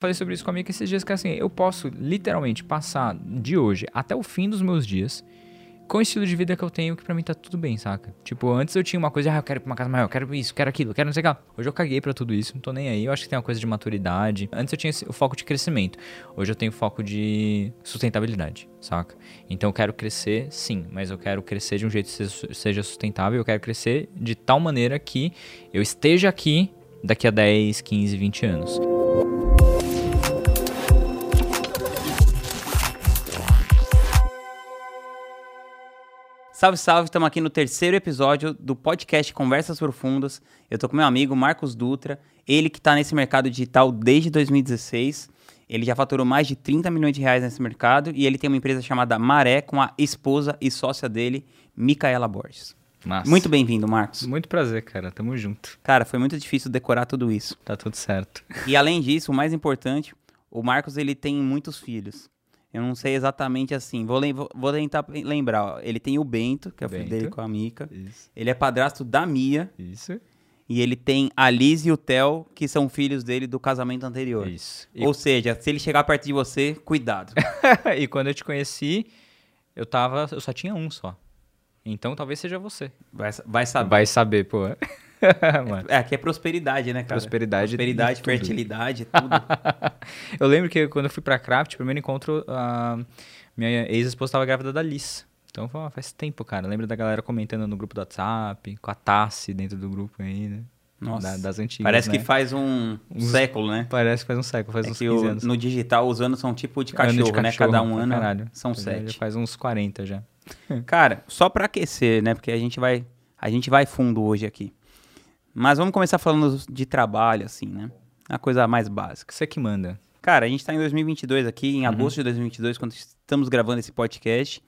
Falei sobre isso com a Mika esses dias, que assim, eu posso literalmente passar de hoje até o fim dos meus dias com o estilo de vida que eu tenho, que pra mim tá tudo bem, saca? Tipo, antes eu tinha uma coisa, ah, eu quero ir pra uma casa maior, eu quero isso, quero aquilo, eu quero não sei o que lá. Hoje eu caguei pra tudo isso, não tô nem aí. Eu acho que tem uma coisa de maturidade. Antes eu tinha o foco de crescimento. Hoje eu tenho foco de sustentabilidade, saca? Então eu quero crescer, sim, mas eu quero crescer de um jeito que seja sustentável. Eu quero crescer de tal maneira que eu esteja aqui daqui a 10, 15, 20 anos. Salve, salve, estamos aqui no terceiro episódio do podcast Conversas Profundas. Eu tô com meu amigo Marcos Dutra, ele que está nesse mercado digital desde 2016. Ele já faturou mais de 30 milhões de reais nesse mercado e ele tem uma empresa chamada Maré com a esposa e sócia dele, Micaela Borges. Massa. Muito bem-vindo, Marcos. Muito prazer, cara. Tamo junto. Cara, foi muito difícil decorar tudo isso. Tá tudo certo. E além disso, o mais importante, o Marcos ele tem muitos filhos. Eu não sei exatamente assim. Vou, vou tentar lembrar. Ó. Ele tem o Bento, que é o filho dele com a Mica. Isso. Ele é padrasto da Mia. Isso. E ele tem a Liz e o Theo, que são filhos dele do casamento anterior. Isso. E... Ou seja, se ele chegar perto de você, cuidado. e quando eu te conheci, eu tava. Eu só tinha um só. Então talvez seja você. Vai, vai saber. Vai saber, pô. é, aqui é prosperidade, né, cara? Prosperidade. Prosperidade, fertilidade, tudo. eu lembro que quando eu fui pra Craft, primeiro encontro, a minha ex-esposa estava grávida da Liz. Então faz tempo, cara. Lembro da galera comentando no grupo do WhatsApp, com a Tassi dentro do grupo aí, né? Nossa. Da, das antigas. Parece né? que faz um, um século, né? Parece que faz um século, faz é uns 15 o, anos. No digital, os anos são tipo de cachorro, de cachorro né? Cada um ano caralho. são sete. Faz uns 40 já. Cara, só pra aquecer, né? Porque a gente vai, a gente vai fundo hoje aqui. Mas vamos começar falando de trabalho, assim, né? A coisa mais básica. Você que manda. Cara, a gente está em 2022 aqui, em uhum. agosto de 2022, quando estamos gravando esse podcast.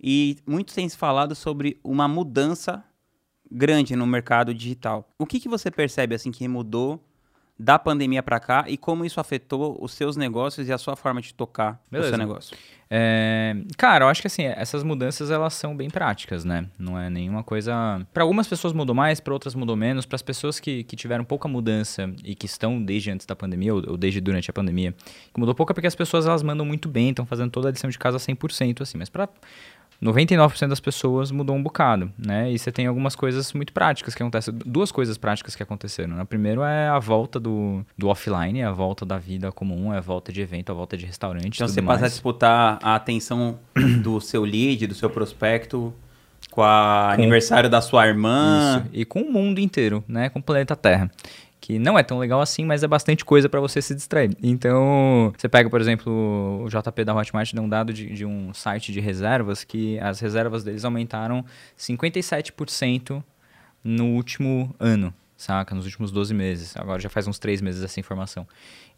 E muito tem se falado sobre uma mudança grande no mercado digital. O que, que você percebe, assim, que mudou da pandemia para cá e como isso afetou os seus negócios e a sua forma de tocar Beleza. o seu negócio? É, cara, eu acho que assim, essas mudanças elas são bem práticas, né? Não é nenhuma coisa. Para algumas pessoas mudou mais, para outras mudou menos. Para as pessoas que, que tiveram pouca mudança e que estão desde antes da pandemia ou, ou desde durante a pandemia, que mudou pouco é porque as pessoas elas mandam muito bem, estão fazendo toda a lição de casa 100%, assim. Mas para 99% das pessoas mudou um bocado, né? E você tem algumas coisas muito práticas que acontecem. Duas coisas práticas que aconteceram. Né? Primeiro é a volta do, do offline, a volta da vida comum, é a volta de evento, a volta de restaurante. Então você passa a disputar a atenção do seu lead, do seu prospecto com o aniversário da sua irmã. Isso. E com o mundo inteiro, né? Com o planeta Terra que não é tão legal assim, mas é bastante coisa para você se distrair. Então, você pega, por exemplo, o JP da Hotmart deu um dado de, de um site de reservas que as reservas deles aumentaram 57% no último ano, saca? Nos últimos 12 meses. Agora já faz uns 3 meses essa informação.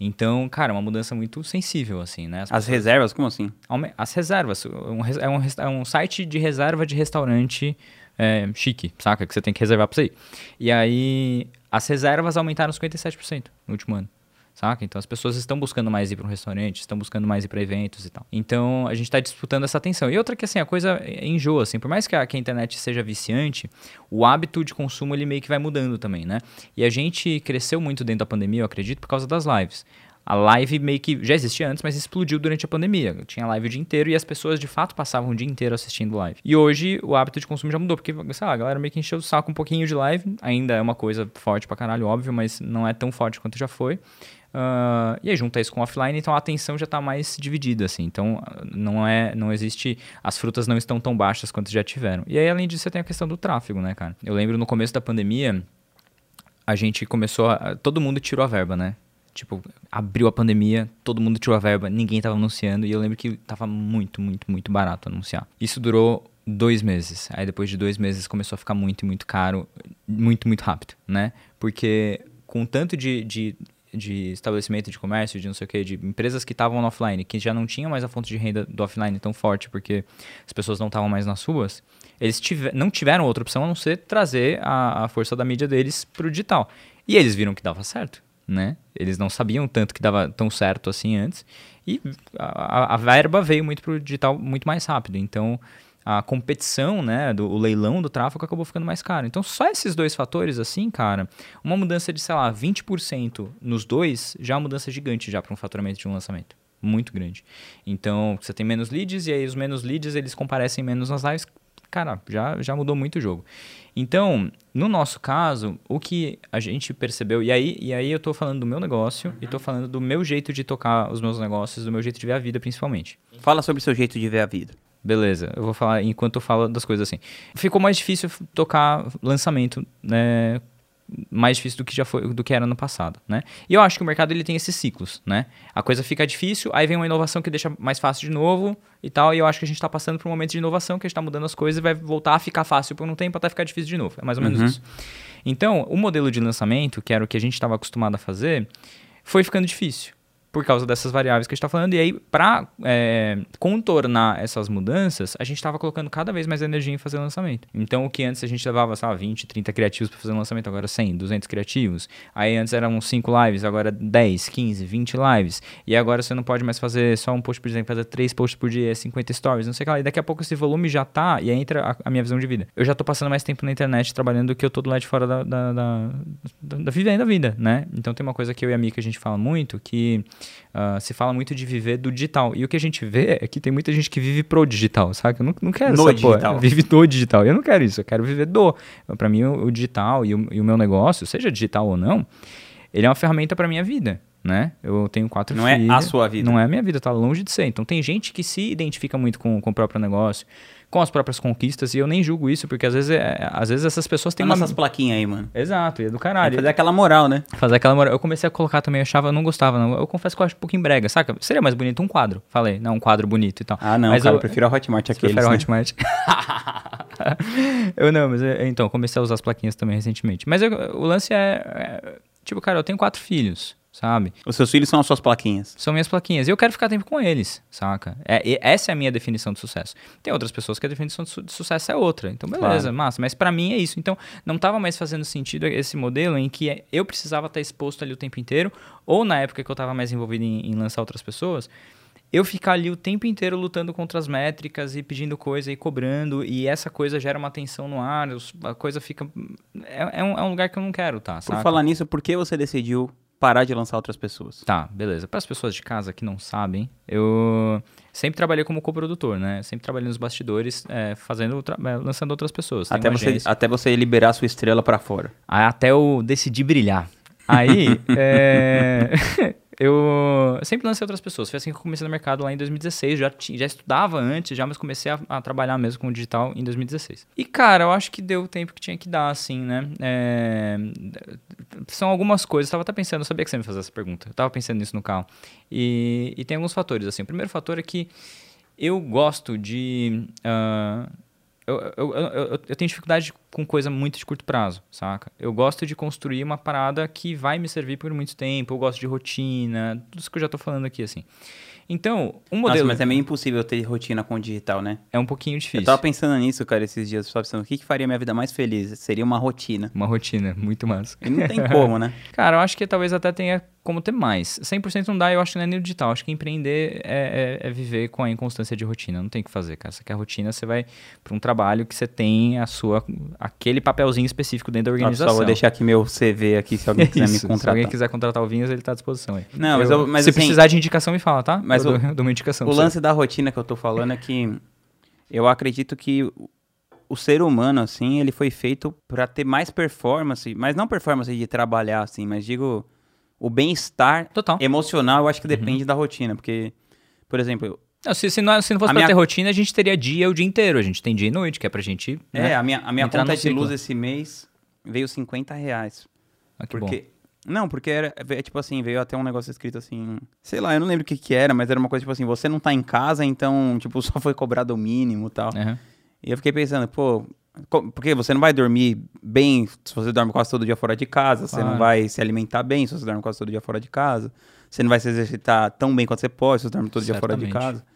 Então, cara, é uma mudança muito sensível, assim, né? As, As reservas, como assim? As reservas. Um, é, um, é um site de reserva de restaurante é, chique, saca? Que você tem que reservar pra você ir. E aí, as reservas aumentaram 57% no último ano. Saca? Então as pessoas estão buscando mais ir para um restaurante, estão buscando mais ir para eventos e tal. Então a gente está disputando essa atenção. E outra que assim, a coisa enjoa, assim, por mais que a, que a, internet seja viciante, o hábito de consumo ele meio que vai mudando também, né? E a gente cresceu muito dentro da pandemia, eu acredito, por causa das lives. A live meio que já existia antes, mas explodiu durante a pandemia. Tinha live o dia inteiro e as pessoas de fato passavam o dia inteiro assistindo live. E hoje o hábito de consumo já mudou, porque, sei lá, a galera meio que encheu o saco um pouquinho de live. Ainda é uma coisa forte pra caralho, óbvio, mas não é tão forte quanto já foi. Uh, e aí junta isso com offline, então a atenção já está mais dividida, assim. Então não é, não existe, as frutas não estão tão baixas quanto já tiveram. E aí além disso você tem a questão do tráfego, né, cara? Eu lembro no começo da pandemia a gente começou, a, todo mundo tirou a verba, né? Tipo, abriu a pandemia, todo mundo tirou a verba, ninguém tava anunciando, e eu lembro que tava muito, muito, muito barato anunciar. Isso durou dois meses. Aí depois de dois meses começou a ficar muito, muito caro, muito, muito rápido, né? Porque com tanto de, de, de estabelecimento de comércio, de não sei o que, de empresas que estavam offline, que já não tinham mais a fonte de renda do offline tão forte, porque as pessoas não estavam mais nas ruas, eles tiver, não tiveram outra opção a não ser trazer a, a força da mídia deles para o digital. E eles viram que dava certo né? Eles não sabiam tanto que dava tão certo assim antes. E a, a verba veio muito pro digital muito mais rápido. Então, a competição, né, do o leilão do tráfego acabou ficando mais caro. Então, só esses dois fatores, assim, cara, uma mudança de, sei lá, 20% nos dois, já é uma mudança gigante já para um faturamento de um lançamento. Muito grande. Então, você tem menos leads e aí os menos leads, eles comparecem menos nas lives. Cara, já, já mudou muito o jogo. Então, no nosso caso, o que a gente percebeu, e aí, e aí eu tô falando do meu negócio uhum. e tô falando do meu jeito de tocar os meus negócios, do meu jeito de ver a vida, principalmente. Fala sobre o seu jeito de ver a vida. Beleza, eu vou falar enquanto eu falo das coisas assim. Ficou mais difícil tocar lançamento, né? Mais difícil do que já foi, do que era no passado, né? E eu acho que o mercado ele tem esses ciclos, né? A coisa fica difícil, aí vem uma inovação que deixa mais fácil de novo e tal, e eu acho que a gente está passando por um momento de inovação que a gente está mudando as coisas e vai voltar a ficar fácil por um tempo até ficar difícil de novo. É mais ou menos uhum. isso. Então, o modelo de lançamento, que era o que a gente estava acostumado a fazer, foi ficando difícil por causa dessas variáveis que a gente está falando. E aí, para é, contornar essas mudanças, a gente estava colocando cada vez mais energia em fazer lançamento. Então, o que antes a gente levava, sei lá, 20, 30 criativos para fazer um lançamento, agora 100, 200 criativos. Aí antes eram 5 lives, agora 10, 15, 20 lives. E agora você não pode mais fazer só um post por exemplo, fazer 3 posts por dia, 50 stories, não sei o que lá. E daqui a pouco esse volume já tá, e aí entra a, a minha visão de vida. Eu já tô passando mais tempo na internet trabalhando do que eu tô do lado de fora da, da, da, da, da vida, da vida, né? Então tem uma coisa que eu e a Mika a gente fala muito, que Uh, se fala muito de viver do digital. E o que a gente vê é que tem muita gente que vive pro digital, sabe? Eu não, não quero no essa digital. Vive do digital. Eu não quero isso. Eu quero viver do. Para mim, o, o digital e o, e o, meu negócio, seja digital ou não, ele é uma ferramenta para minha vida. Né? Eu tenho quatro não filhos. Não é a sua vida. Não é a minha vida, tá longe de ser. Então tem gente que se identifica muito com, com o próprio negócio com as próprias conquistas, e eu nem julgo isso, porque às vezes, é, às vezes essas pessoas têm uma... essas plaquinhas aí, mano. Exato, e é do caralho. É fazer aquela moral, né? Fazer aquela moral. Eu comecei a colocar também, eu achava, eu não gostava, não. Eu confesso que eu acho um pouquinho brega, saca? Seria mais bonito um quadro, falei, não, um quadro bonito e tal. Ah, não, mas cara, eu, eu prefiro a Hotmart aqueles, prefiro né? a Hotmart. eu não, mas eu, então, comecei a usar as plaquinhas também recentemente. Mas eu, o lance é, é, tipo, cara, eu tenho quatro filhos sabe? Os seus filhos são as suas plaquinhas. São minhas plaquinhas. E eu quero ficar tempo com eles, saca? É, essa é a minha definição de sucesso. Tem outras pessoas que a definição de, su de sucesso é outra. Então, beleza, claro. massa. Mas para mim é isso. Então, não tava mais fazendo sentido esse modelo em que eu precisava estar exposto ali o tempo inteiro, ou na época que eu tava mais envolvido em, em lançar outras pessoas, eu ficar ali o tempo inteiro lutando contra as métricas e pedindo coisa e cobrando, e essa coisa gera uma tensão no ar, a coisa fica. É, é, um, é um, lugar que eu não quero, tá? Por falar nisso, por que você decidiu parar de lançar outras pessoas. Tá, beleza. Para as pessoas de casa que não sabem, eu sempre trabalhei como coprodutor, né? Sempre trabalhei nos bastidores, é, fazendo, é, lançando outras pessoas. até você, até você liberar sua estrela para fora. Até eu decidir brilhar. Aí, é... eu sempre lancei outras pessoas. Foi assim que eu comecei no mercado lá em 2016. Já, já estudava antes, já, mas comecei a, a, trabalhar mesmo com o digital em 2016. E, cara, eu acho que deu o tempo que tinha que dar, assim, né? É... São algumas coisas. Eu tava até pensando, eu sabia que você ia me fazer essa pergunta. Eu tava pensando nisso no carro. E, e tem alguns fatores, assim. O primeiro fator é que eu gosto de. Uh, eu, eu, eu, eu, tenho dificuldade com coisa muito de curto prazo, saca? Eu gosto de construir uma parada que vai me servir por muito tempo. Eu gosto de rotina, tudo isso que eu já tô falando aqui, assim. Então, um modelo. Nossa, mas é meio impossível ter rotina com o digital, né? É um pouquinho difícil. Eu tava pensando nisso, cara, esses dias. Eu tava pensando, o que, que faria minha vida mais feliz? Seria uma rotina. Uma rotina, muito massa. E não tem como, né? Cara, eu acho que talvez até tenha como ter mais. 100% não dá, eu acho que não é nem o digital. Acho que empreender é, é, é, viver com a inconstância de rotina. Não tem o que fazer, cara. Você quer rotina, você vai para um trabalho que você tem a sua aquele papelzinho específico dentro da organização. Só vou deixar aqui meu CV aqui se alguém quiser Isso, me contratar. Se alguém quiser contratar o Vinhas, ele está à disposição aí. Não, mas, eu, mas se assim, precisar de indicação, me fala, tá? Mas eu o, dou, dou uma indicação. O lance você. da rotina que eu tô falando é que eu acredito que o ser humano, assim, ele foi feito para ter mais performance, mas não performance de trabalhar, assim, mas digo o bem-estar emocional, eu acho que uhum. depende uhum. da rotina, porque, por exemplo... Não, se, se, não, se não fosse pra minha... ter rotina, a gente teria dia o dia inteiro, a gente tem dia e noite, que é pra gente É, né, a minha, a minha conta de luz esse mês veio 50 reais. Ah, que porque... Bom. Não, porque era, é tipo assim, veio até um negócio escrito assim, sei lá, eu não lembro o que que era, mas era uma coisa tipo assim, você não tá em casa, então, tipo, só foi cobrado o mínimo e tal. Uhum. E eu fiquei pensando, pô, porque você não vai dormir bem se você dorme quase todo dia fora de casa, claro. você não vai se alimentar bem se você dorme quase todo dia fora de casa, você não vai se exercitar tão bem quanto você pode se você dorme todo Certamente. dia fora de casa.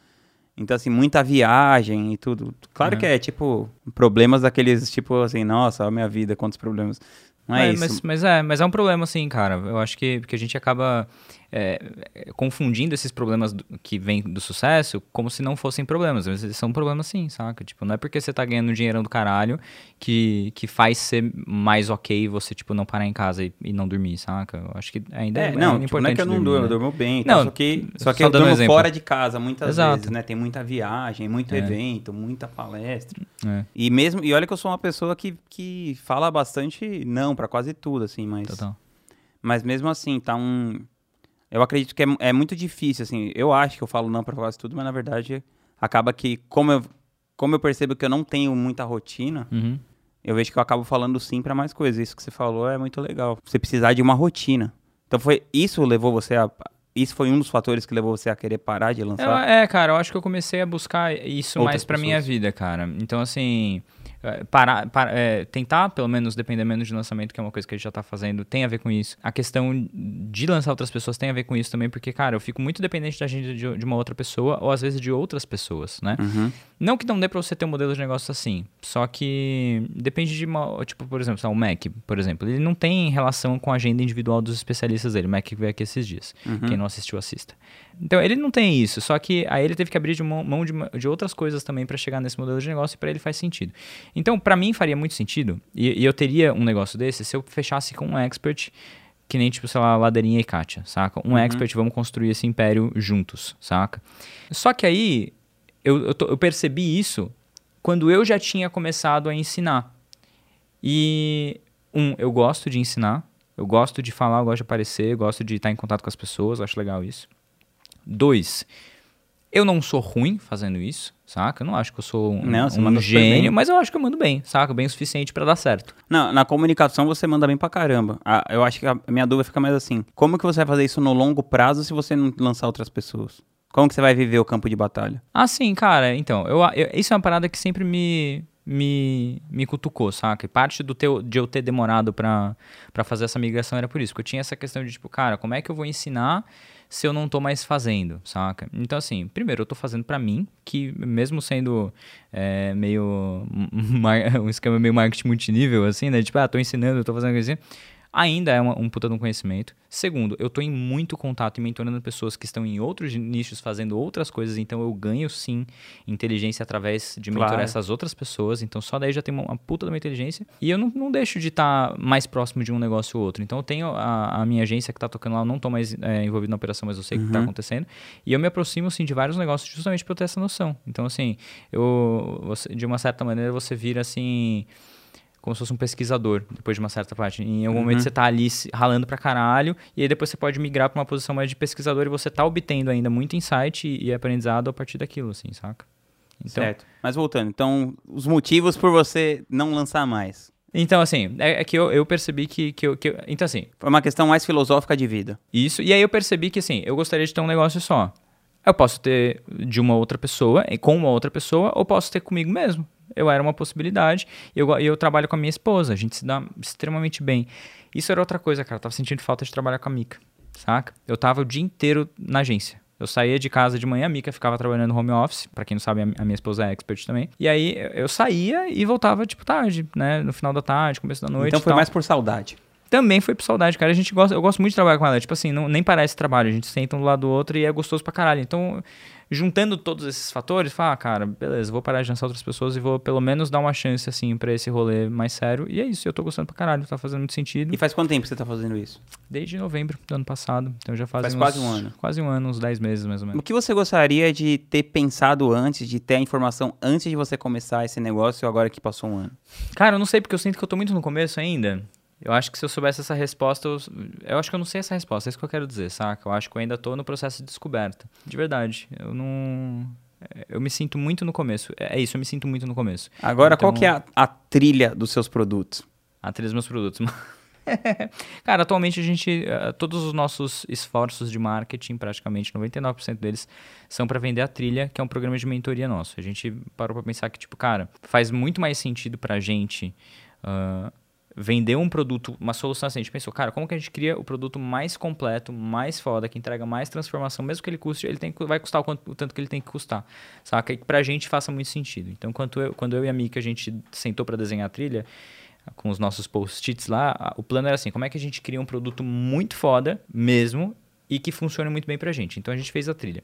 Então, assim, muita viagem e tudo. Claro uhum. que é, tipo, problemas daqueles, tipo, assim, nossa, a minha vida, quantos problemas. Não é, é isso. Mas, mas, é, mas é um problema, assim, cara. Eu acho que, que a gente acaba é, é, confundindo esses problemas do, que vêm do sucesso como se não fossem problemas. Mas eles são problemas sim, saca? Tipo, não é porque você tá ganhando dinheiro do caralho que, que faz ser mais ok você, tipo, não parar em casa e, e não dormir, saca? Eu acho que ainda é, é não, tipo, não é que eu não dormir, durmo, né? eu durmo bem. Então, Não, só que, só que só eu durmo exemplo. fora de casa muitas Exato. vezes, né? Tem muita viagem, muito É. evento, muita palestra. É, E mesmo, e olha que eu sou uma pessoa que, que fala bastante não pra quase tudo, assim, mas, total. mas mesmo assim, tá um. Eu acredito que é, é muito difícil, assim. Eu acho que eu falo não pra quase tudo, mas na verdade acaba que, como eu, como eu percebo que eu não tenho muita rotina, Uhum. eu vejo que eu acabo falando sim pra mais coisas. Isso que você falou é muito legal. Você precisar de uma rotina. Então foi isso levou você a. Isso foi um dos fatores que levou você a querer parar de Eu- lançar? é, cara, eu acho que eu comecei a buscar isso Outras mais pra minha pessoas. vida, cara. Então, assim, é, parar, para- é, tentar, pelo menos, depender menos de lançamento, que é uma coisa que a gente já tá fazendo, tem a ver com isso. A questão de lançar outras pessoas tem a ver com isso também, porque, cara, eu fico muito dependente da agenda de, de uma outra pessoa, ou às vezes de outras pessoas, né? Uhum. Não que não dê pra você ter um modelo de negócio assim, só que depende de uma. Tipo, por exemplo, o Mac, por exemplo, ele não tem relação com a agenda individual dos especialistas dele. O Mac veio aqui esses dias. Quem não assistiu, assista. Então, ele não tem isso, só que aí ele teve que abrir de mão, mão de, de outras coisas também pra chegar nesse modelo de negócio e pra ele faz sentido. Então, pra mim faria muito sentido, e, e eu teria um negócio desse se eu fechasse com um expert que nem, tipo, sei lá, Ladeirinha e Kátia, saca? Um expert, vamos construir esse império juntos, saca? Só que aí, eu, eu, eu percebi isso quando eu já tinha começado a ensinar. E, um, eu gosto de ensinar, eu gosto de falar, eu gosto de aparecer, eu gosto de estar em contato com as pessoas, acho legal isso. Dois, eu não sou ruim fazendo isso, saca? Eu não acho que eu sou um, Não, um gênio, mas eu acho que eu mando bem, saca? Bem o suficiente pra dar certo. Não, na comunicação você manda bem pra caramba. Ah, eu acho que a minha dúvida fica mais assim: como que você vai fazer isso no longo prazo se você não lançar outras pessoas? Como que você vai viver o campo de batalha? Ah, sim, cara. Então, eu, eu- isso é uma parada que sempre me, me, me cutucou, saca? E parte do teu, de eu ter demorado pra fazer essa migração era por isso. Porque eu tinha essa questão de, tipo, cara, como é que eu vou ensinar se eu não tô mais fazendo, saca? Então, assim, primeiro, eu tô fazendo pra mim, que mesmo sendo é, meio... um esquema meio marketing multinível, assim, né? Tipo, ah, tô ensinando, tô fazendo coisa assim. Ainda é uma- um puta de um conhecimento. Segundo, eu tô em muito contato e mentorando pessoas que estão em outros nichos fazendo outras coisas, então eu ganho sim inteligência através de mentorar Claro. essas outras pessoas. Então só daí já tem uma, uma puta de uma inteligência. E eu não, não deixo de estar mais próximo de um negócio ou outro. Então eu tenho a, a minha agência que tá tocando lá, eu não tô mais é, envolvido na operação, mas eu sei o que tá acontecendo. E eu me aproximo sim de vários negócios justamente pra eu ter essa noção. Então assim, eu você- de uma certa maneira você vira assim como se fosse um pesquisador, depois de uma certa parte. Em algum momento você tá ali ralando pra caralho, e aí depois você pode migrar pra uma posição mais de pesquisador e você tá obtendo ainda muito insight e, e aprendizado a partir daquilo, assim, saca? Então, certo. Mas voltando, então, os motivos por você não lançar mais. então assim, é, é que eu, eu percebi que, que, eu, que eu- Então, assim, Foi uma questão mais filosófica de vida. Isso. E aí eu percebi que, assim, eu gostaria de ter um negócio só. Eu posso ter de uma outra pessoa, e com uma outra pessoa, ou posso ter comigo mesmo. Eu era uma possibilidade. E eu, e eu trabalho com a minha esposa. A gente se dá extremamente bem. Isso era outra coisa, cara. Eu tava sentindo falta de trabalhar com a Mica. Saca? Eu tava o dia inteiro na agência. Eu saía de casa de manhã, a Mica ficava trabalhando no home office. Pra quem não sabe, a minha esposa é expert também. E aí eu- saía e voltava, tipo, tarde, né? No final da tarde, começo da noite. então foi tal. mais por saudade. Também foi por saudade, cara. A gente gosta, eu gosto muito de trabalhar com ela. Tipo assim, não, nem parece trabalho. A gente senta um do lado do outro e é gostoso pra caralho. Então, juntando todos esses fatores, fala, ah, cara, beleza, vou parar de lançar outras pessoas e vou pelo menos dar uma chance, assim, pra esse rolê mais sério. E é isso, eu tô gostando pra caralho, tá fazendo muito sentido. E faz quanto tempo você tá fazendo isso? Desde novembro do ano passado. Então já faz, Faz uns- quase um ano. Quase um ano, uns 10 meses mais ou menos. O que você gostaria de ter pensado antes, de ter a informação antes de você começar esse negócio, agora que passou um ano? Cara, eu não sei porque eu sinto que eu tô muito no começo ainda. Eu acho que se eu soubesse essa resposta, eu, eu acho que eu não sei essa resposta, é isso que eu quero dizer, saca? Eu acho que eu ainda tô no processo de descoberta. De verdade. Eu não. Eu me sinto muito no começo. É é isso, eu me sinto muito no começo. Agora, Então- qual que é a, a trilha dos seus produtos? A trilha dos meus produtos. Cara, atualmente a gente. eh, Todos os nossos esforços de marketing, praticamente 99% deles, são para vender a trilha, que é um programa de mentoria nosso. A gente parou pra pensar que, tipo, cara, faz muito mais sentido pra gente. ah, vender um produto, uma solução assim, a gente pensou, cara, como que a gente cria o produto mais completo, mais foda, que entrega mais transformação, mesmo que ele custe, ele tem, vai custar o, quanto, o tanto que ele tem que custar, saca? E que pra gente faça muito sentido. Então, quando eu, quando eu e a Mika, a gente sentou pra desenhar a trilha, com os nossos post-its lá, o plano era assim, como é que a gente cria um produto muito foda, mesmo, e que funcione muito bem pra gente. Então a gente fez a trilha,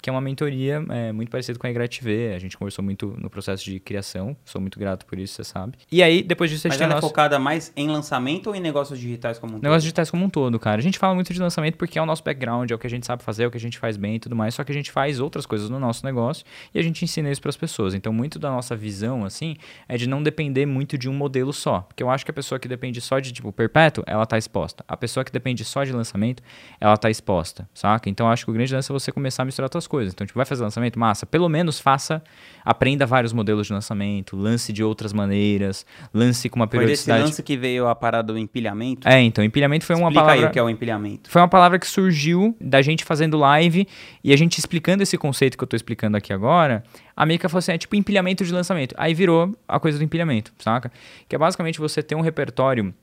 que é uma mentoria é, muito parecida com a IGRATV. A gente conversou muito no processo de criação, sou muito grato por isso, você sabe. E aí, depois disso, a Mas gente tem ela é nosso... focada mais em lançamento ou em negócios digitais como um todo? Negócios digitais como um todo, cara. A gente fala muito de lançamento porque é o nosso background, é o que a gente sabe fazer, é o que a gente faz bem e tudo mais. Só que a gente faz outras coisas no nosso negócio e a gente ensina isso para as pessoas. Então, muito da nossa visão, assim, é de não depender muito de um modelo só. Porque eu acho que a pessoa que depende só de, tipo, perpétuo, ela tá exposta. A pessoa que depende só de lançamento, ela tá exposta, saca? Então, eu acho que o grande lance é você começar a misturar outras coisas. Então, tipo, vai fazer lançamento? Massa. Pelo menos faça, aprenda vários modelos de lançamento, lance de outras maneiras, lance com uma Foi desse periodicidade. lance que veio a parada do empilhamento? É, então, empilhamento foi uma Explica palavra... aí o que é o empilhamento. Foi uma palavra que surgiu da gente fazendo live e a gente explicando esse conceito que eu tô explicando aqui agora. A Mika falou assim: é tipo empilhamento de lançamento. Aí virou a coisa do empilhamento, saca? Que é basicamente você ter um repertório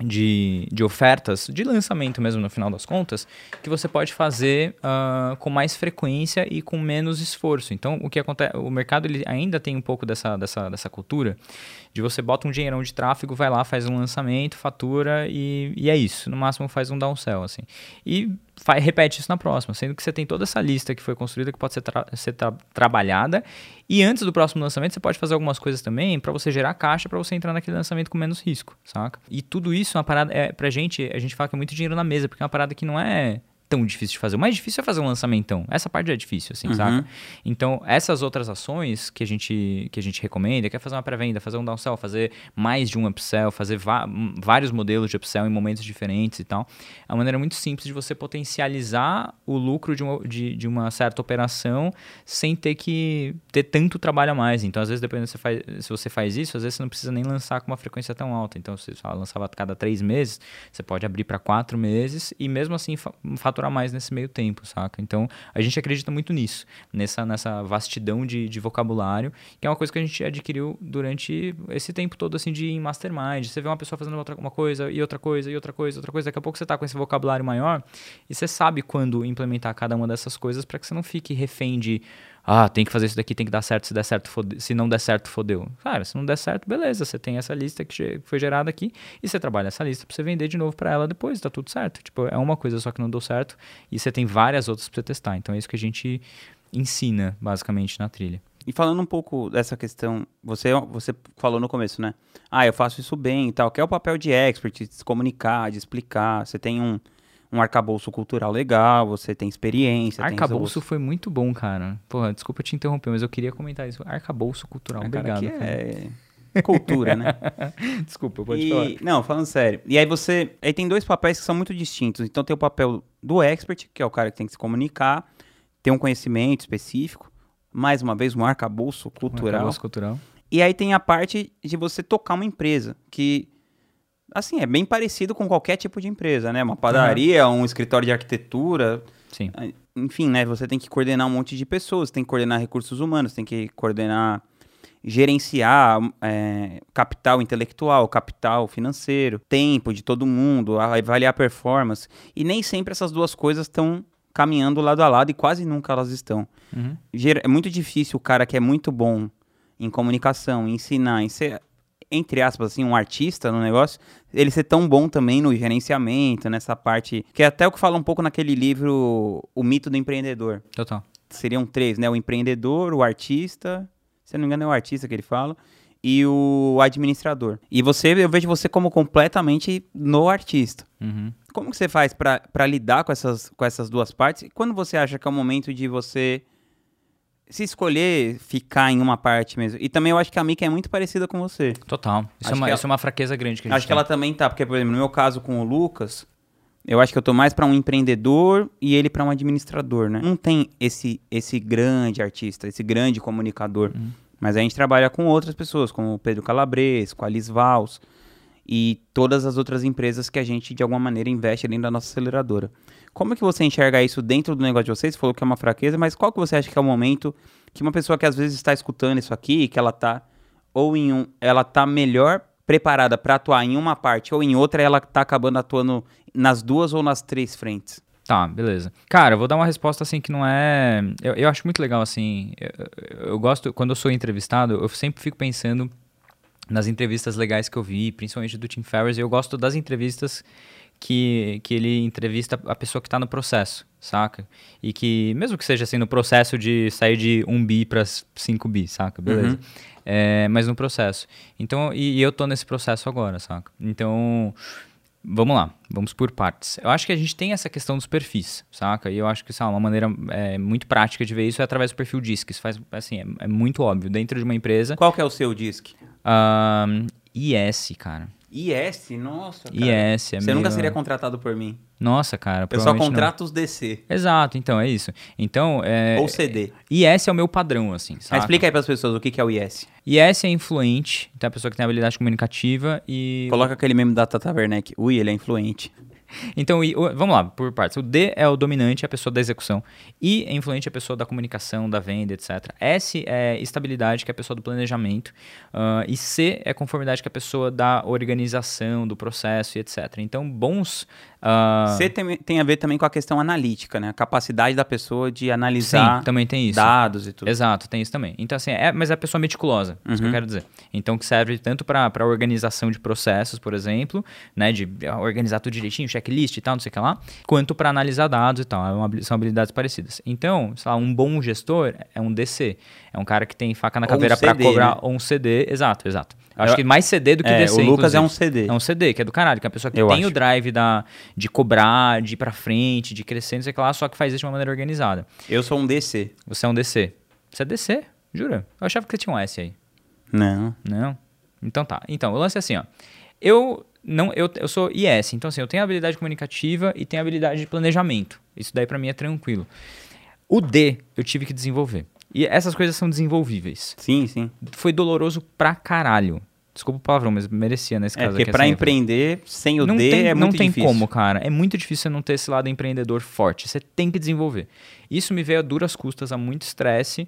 de, de ofertas de lançamento mesmo no final das contas que você pode fazer ah, com mais frequência e com menos esforço. Então o que acontece o mercado ele ainda tem um pouco dessa, dessa, dessa cultura de você bota um dinheirão de tráfego vai lá faz um lançamento fatura e, e é isso. No máximo faz um downsell assim. E fa- repete isso na próxima sendo que você tem toda essa lista que foi construída que pode ser, tra- ser tra- trabalhada. E antes do próximo lançamento você pode fazer algumas coisas também para você gerar caixa para você entrar naquele lançamento com menos risco saca? E tudo isso é uma parada é pra gente a gente fala que é muito dinheiro na mesa porque é uma parada que não é tão difícil de fazer. O mais difícil é fazer um lançamentão. Essa parte já é difícil, assim, Uhum. saca? Então, essas outras ações que a gente, que a gente recomenda, que é fazer uma pré-venda, fazer um downsell, fazer mais de um upsell, fazer vários modelos de upsell em momentos diferentes e tal, é uma maneira muito simples de você potencializar o lucro de uma, de, de uma certa operação sem ter que ter tanto trabalho a mais. Então, às vezes, dependendo se você faz, se você faz isso, às vezes você não precisa nem lançar com uma frequência tão alta. Então, se você lançava a cada três meses, você pode abrir para quatro meses e mesmo assim fa- faturar mais nesse meio tempo, saca? Então, a gente acredita muito nisso, nessa, nessa vastidão de, de vocabulário, que é uma coisa que a gente adquiriu durante esse tempo todo, assim, de mastermind. Você vê uma pessoa fazendo outra, uma coisa, e outra coisa, e outra coisa, outra coisa. Daqui a pouco você tá com esse vocabulário maior e você sabe quando implementar cada uma dessas coisas para que você não fique refém de ah, tem que fazer isso daqui, tem que dar certo, se der certo, fode- se não der certo, fodeu. Cara, se não der certo, beleza, você tem essa lista que foi gerada aqui e você trabalha essa lista pra você vender de novo pra ela depois, tá tudo certo. Tipo, é uma coisa só que não deu certo e você tem várias outras pra você testar. Então é isso que a gente ensina, basicamente, na trilha. E falando um pouco dessa questão, você, você falou no começo, né? Ah, eu faço isso bem e tal. Que é o papel de expert, de se comunicar, de explicar. Você tem um, um arcabouço cultural legal, você tem experiência. tem Arcabouço seus- foi muito bom, cara. Porra, desculpa te interromper, mas eu queria comentar isso. Arcabouço cultural, Ah, obrigado. cara. é cultura, né? Desculpa, pode E- falar. Não, falando sério. E aí você. Aí tem dois papéis que são muito distintos. Então tem o papel do expert, que é o cara que tem que se comunicar, ter um conhecimento específico. Mais uma vez, um arcabouço cultural. Arcabouço cultural. E aí tem a parte de você tocar uma empresa, que assim, é bem parecido com qualquer tipo de empresa, né? Uma padaria, um escritório de arquitetura, Sim. enfim, né? Você tem que coordenar um monte de pessoas, tem que coordenar recursos humanos, tem que coordenar, gerenciar é, capital intelectual, capital financeiro, tempo de todo mundo, avaliar performance. E nem sempre essas duas coisas estão caminhando lado a lado e quase nunca elas estão. Uhum. É muito difícil o cara que é muito bom em comunicação, em ensinar, em ser, entre aspas, assim, um artista no negócio, ele ser tão bom também no gerenciamento, nessa parte, que é até o que fala um pouco naquele livro O Mito do Empreendedor. Total. Seriam três, né? O empreendedor, o artista, se eu não me engano é o artista que ele fala, e o administrador. E você, eu vejo você como completamente no artista. Uhum. Como que você faz pra lidar com essas, com essas duas partes? E quando você acha que é o momento de você se escolher ficar em uma parte mesmo? E também eu acho que a Mika é muito parecida com você. Total. Isso, é uma, que ela- isso é uma fraqueza grande que a gente Acho que tem. ela também tá, porque, por exemplo, no meu caso com o Lucas, eu acho que eu tô mais pra um empreendedor e ele pra um administrador, né? Não tem esse, esse grande artista, esse grande comunicador. Uhum. Mas a gente trabalha com outras pessoas, como o Pedro Calabres, com a Liz Vals e todas as outras empresas que a gente, de alguma maneira, investe dentro da nossa aceleradora. Como é que você enxerga isso dentro do negócio de vocês? Você falou que é uma fraqueza, mas qual que você acha que é o momento que uma pessoa que às vezes está escutando isso aqui, que ela tá ou em um, ela tá melhor preparada para atuar em uma parte ou em outra, ela tá acabando atuando nas duas ou nas três frentes? Tá, beleza. Cara, eu vou dar uma resposta assim que não é. Eu, eu acho muito legal assim. Eu, eu gosto, quando eu sou entrevistado, eu sempre fico pensando nas entrevistas legais que eu vi, principalmente do Tim Ferriss, eu gosto das entrevistas que, que ele entrevista a pessoa que está no processo, saca? E que, mesmo que seja assim, no processo de sair de 1 bi para 5 bi, saca? Beleza. Uhum. É, mas no processo. Então, e, e eu tô nesse processo agora, saca? Então, vamos lá, vamos por partes. Eu acho que a gente tem essa questão dos perfis, saca? E eu acho que, sabe, uma maneira é, muito prática de ver isso é através do perfil DISC. Isso faz, assim, é, é muito óbvio. Dentro de uma empresa... Qual que é o seu DISC? Um, IS, cara. IS? Nossa, cara. IS, é Você meio... nunca seria contratado por mim. Nossa, cara, Eu só provavelmente não. contrato os DC. Exato, então, é isso. Então, é... Ou CD. IS é o meu padrão, assim, Mas saca? explica aí para as pessoas o que que é o IS. IS é influente, então é a pessoa que tem habilidade comunicativa e... Coloca aquele meme da Tata Werneck. Ui, ele é influente. Então, vamos lá, por partes. O D é o dominante, é a pessoa da execução. I é influente, é a pessoa da comunicação, da venda, etc. S é estabilidade, que é a pessoa do planejamento. Ah, e C é conformidade, que é a pessoa da organização, do processo e etc. Então, bons... ah, C tem, tem a ver também com a questão analítica, né? A capacidade da pessoa de analisar Sim, também tem isso. dados e tudo. Exato, tem isso também. Então, assim, é, mas é a pessoa meticulosa, isso que eu quero dizer. Então, que serve tanto para organização de processos, por exemplo, né, de organizar tudo direitinho, checklist e tal, não sei o que lá, quanto para analisar dados e tal. É são habilidades parecidas. Então, sei lá, um bom gestor é um DC. É um cara que tem faca na Ou um caveira para cobrar, né? um CD, exato, exato. Eu acho que mais CD do que É, DC, o Lucas é um inclusive. CD. É um CD, que é do caralho, que é a pessoa que Eu tem acho. o drive da, de cobrar, de ir pra frente, de crescer, não sei o que lá, só que faz isso de uma maneira organizada. Eu sou um DC. Você é um DC. Você é DC? Jura? Eu achava que você tinha um S aí. Não. Não? Então tá. Então, o lance é assim, ó. Eu não eu, eu sou IS, então assim, eu tenho habilidade comunicativa e tenho habilidade de planejamento. Isso daí pra mim é tranquilo. O D eu tive que desenvolver. E essas coisas são desenvolvíveis. Sim, sim. Foi doloroso pra caralho. Desculpa o palavrão, mas merecia nesse É, caso porque aqui. pra assim, empreender sem o não D tem, é não muito tem difícil. como, cara. É muito difícil você não ter esse lado empreendedor forte. Você tem que desenvolver. Isso me veio a duras custas, a muito estresse.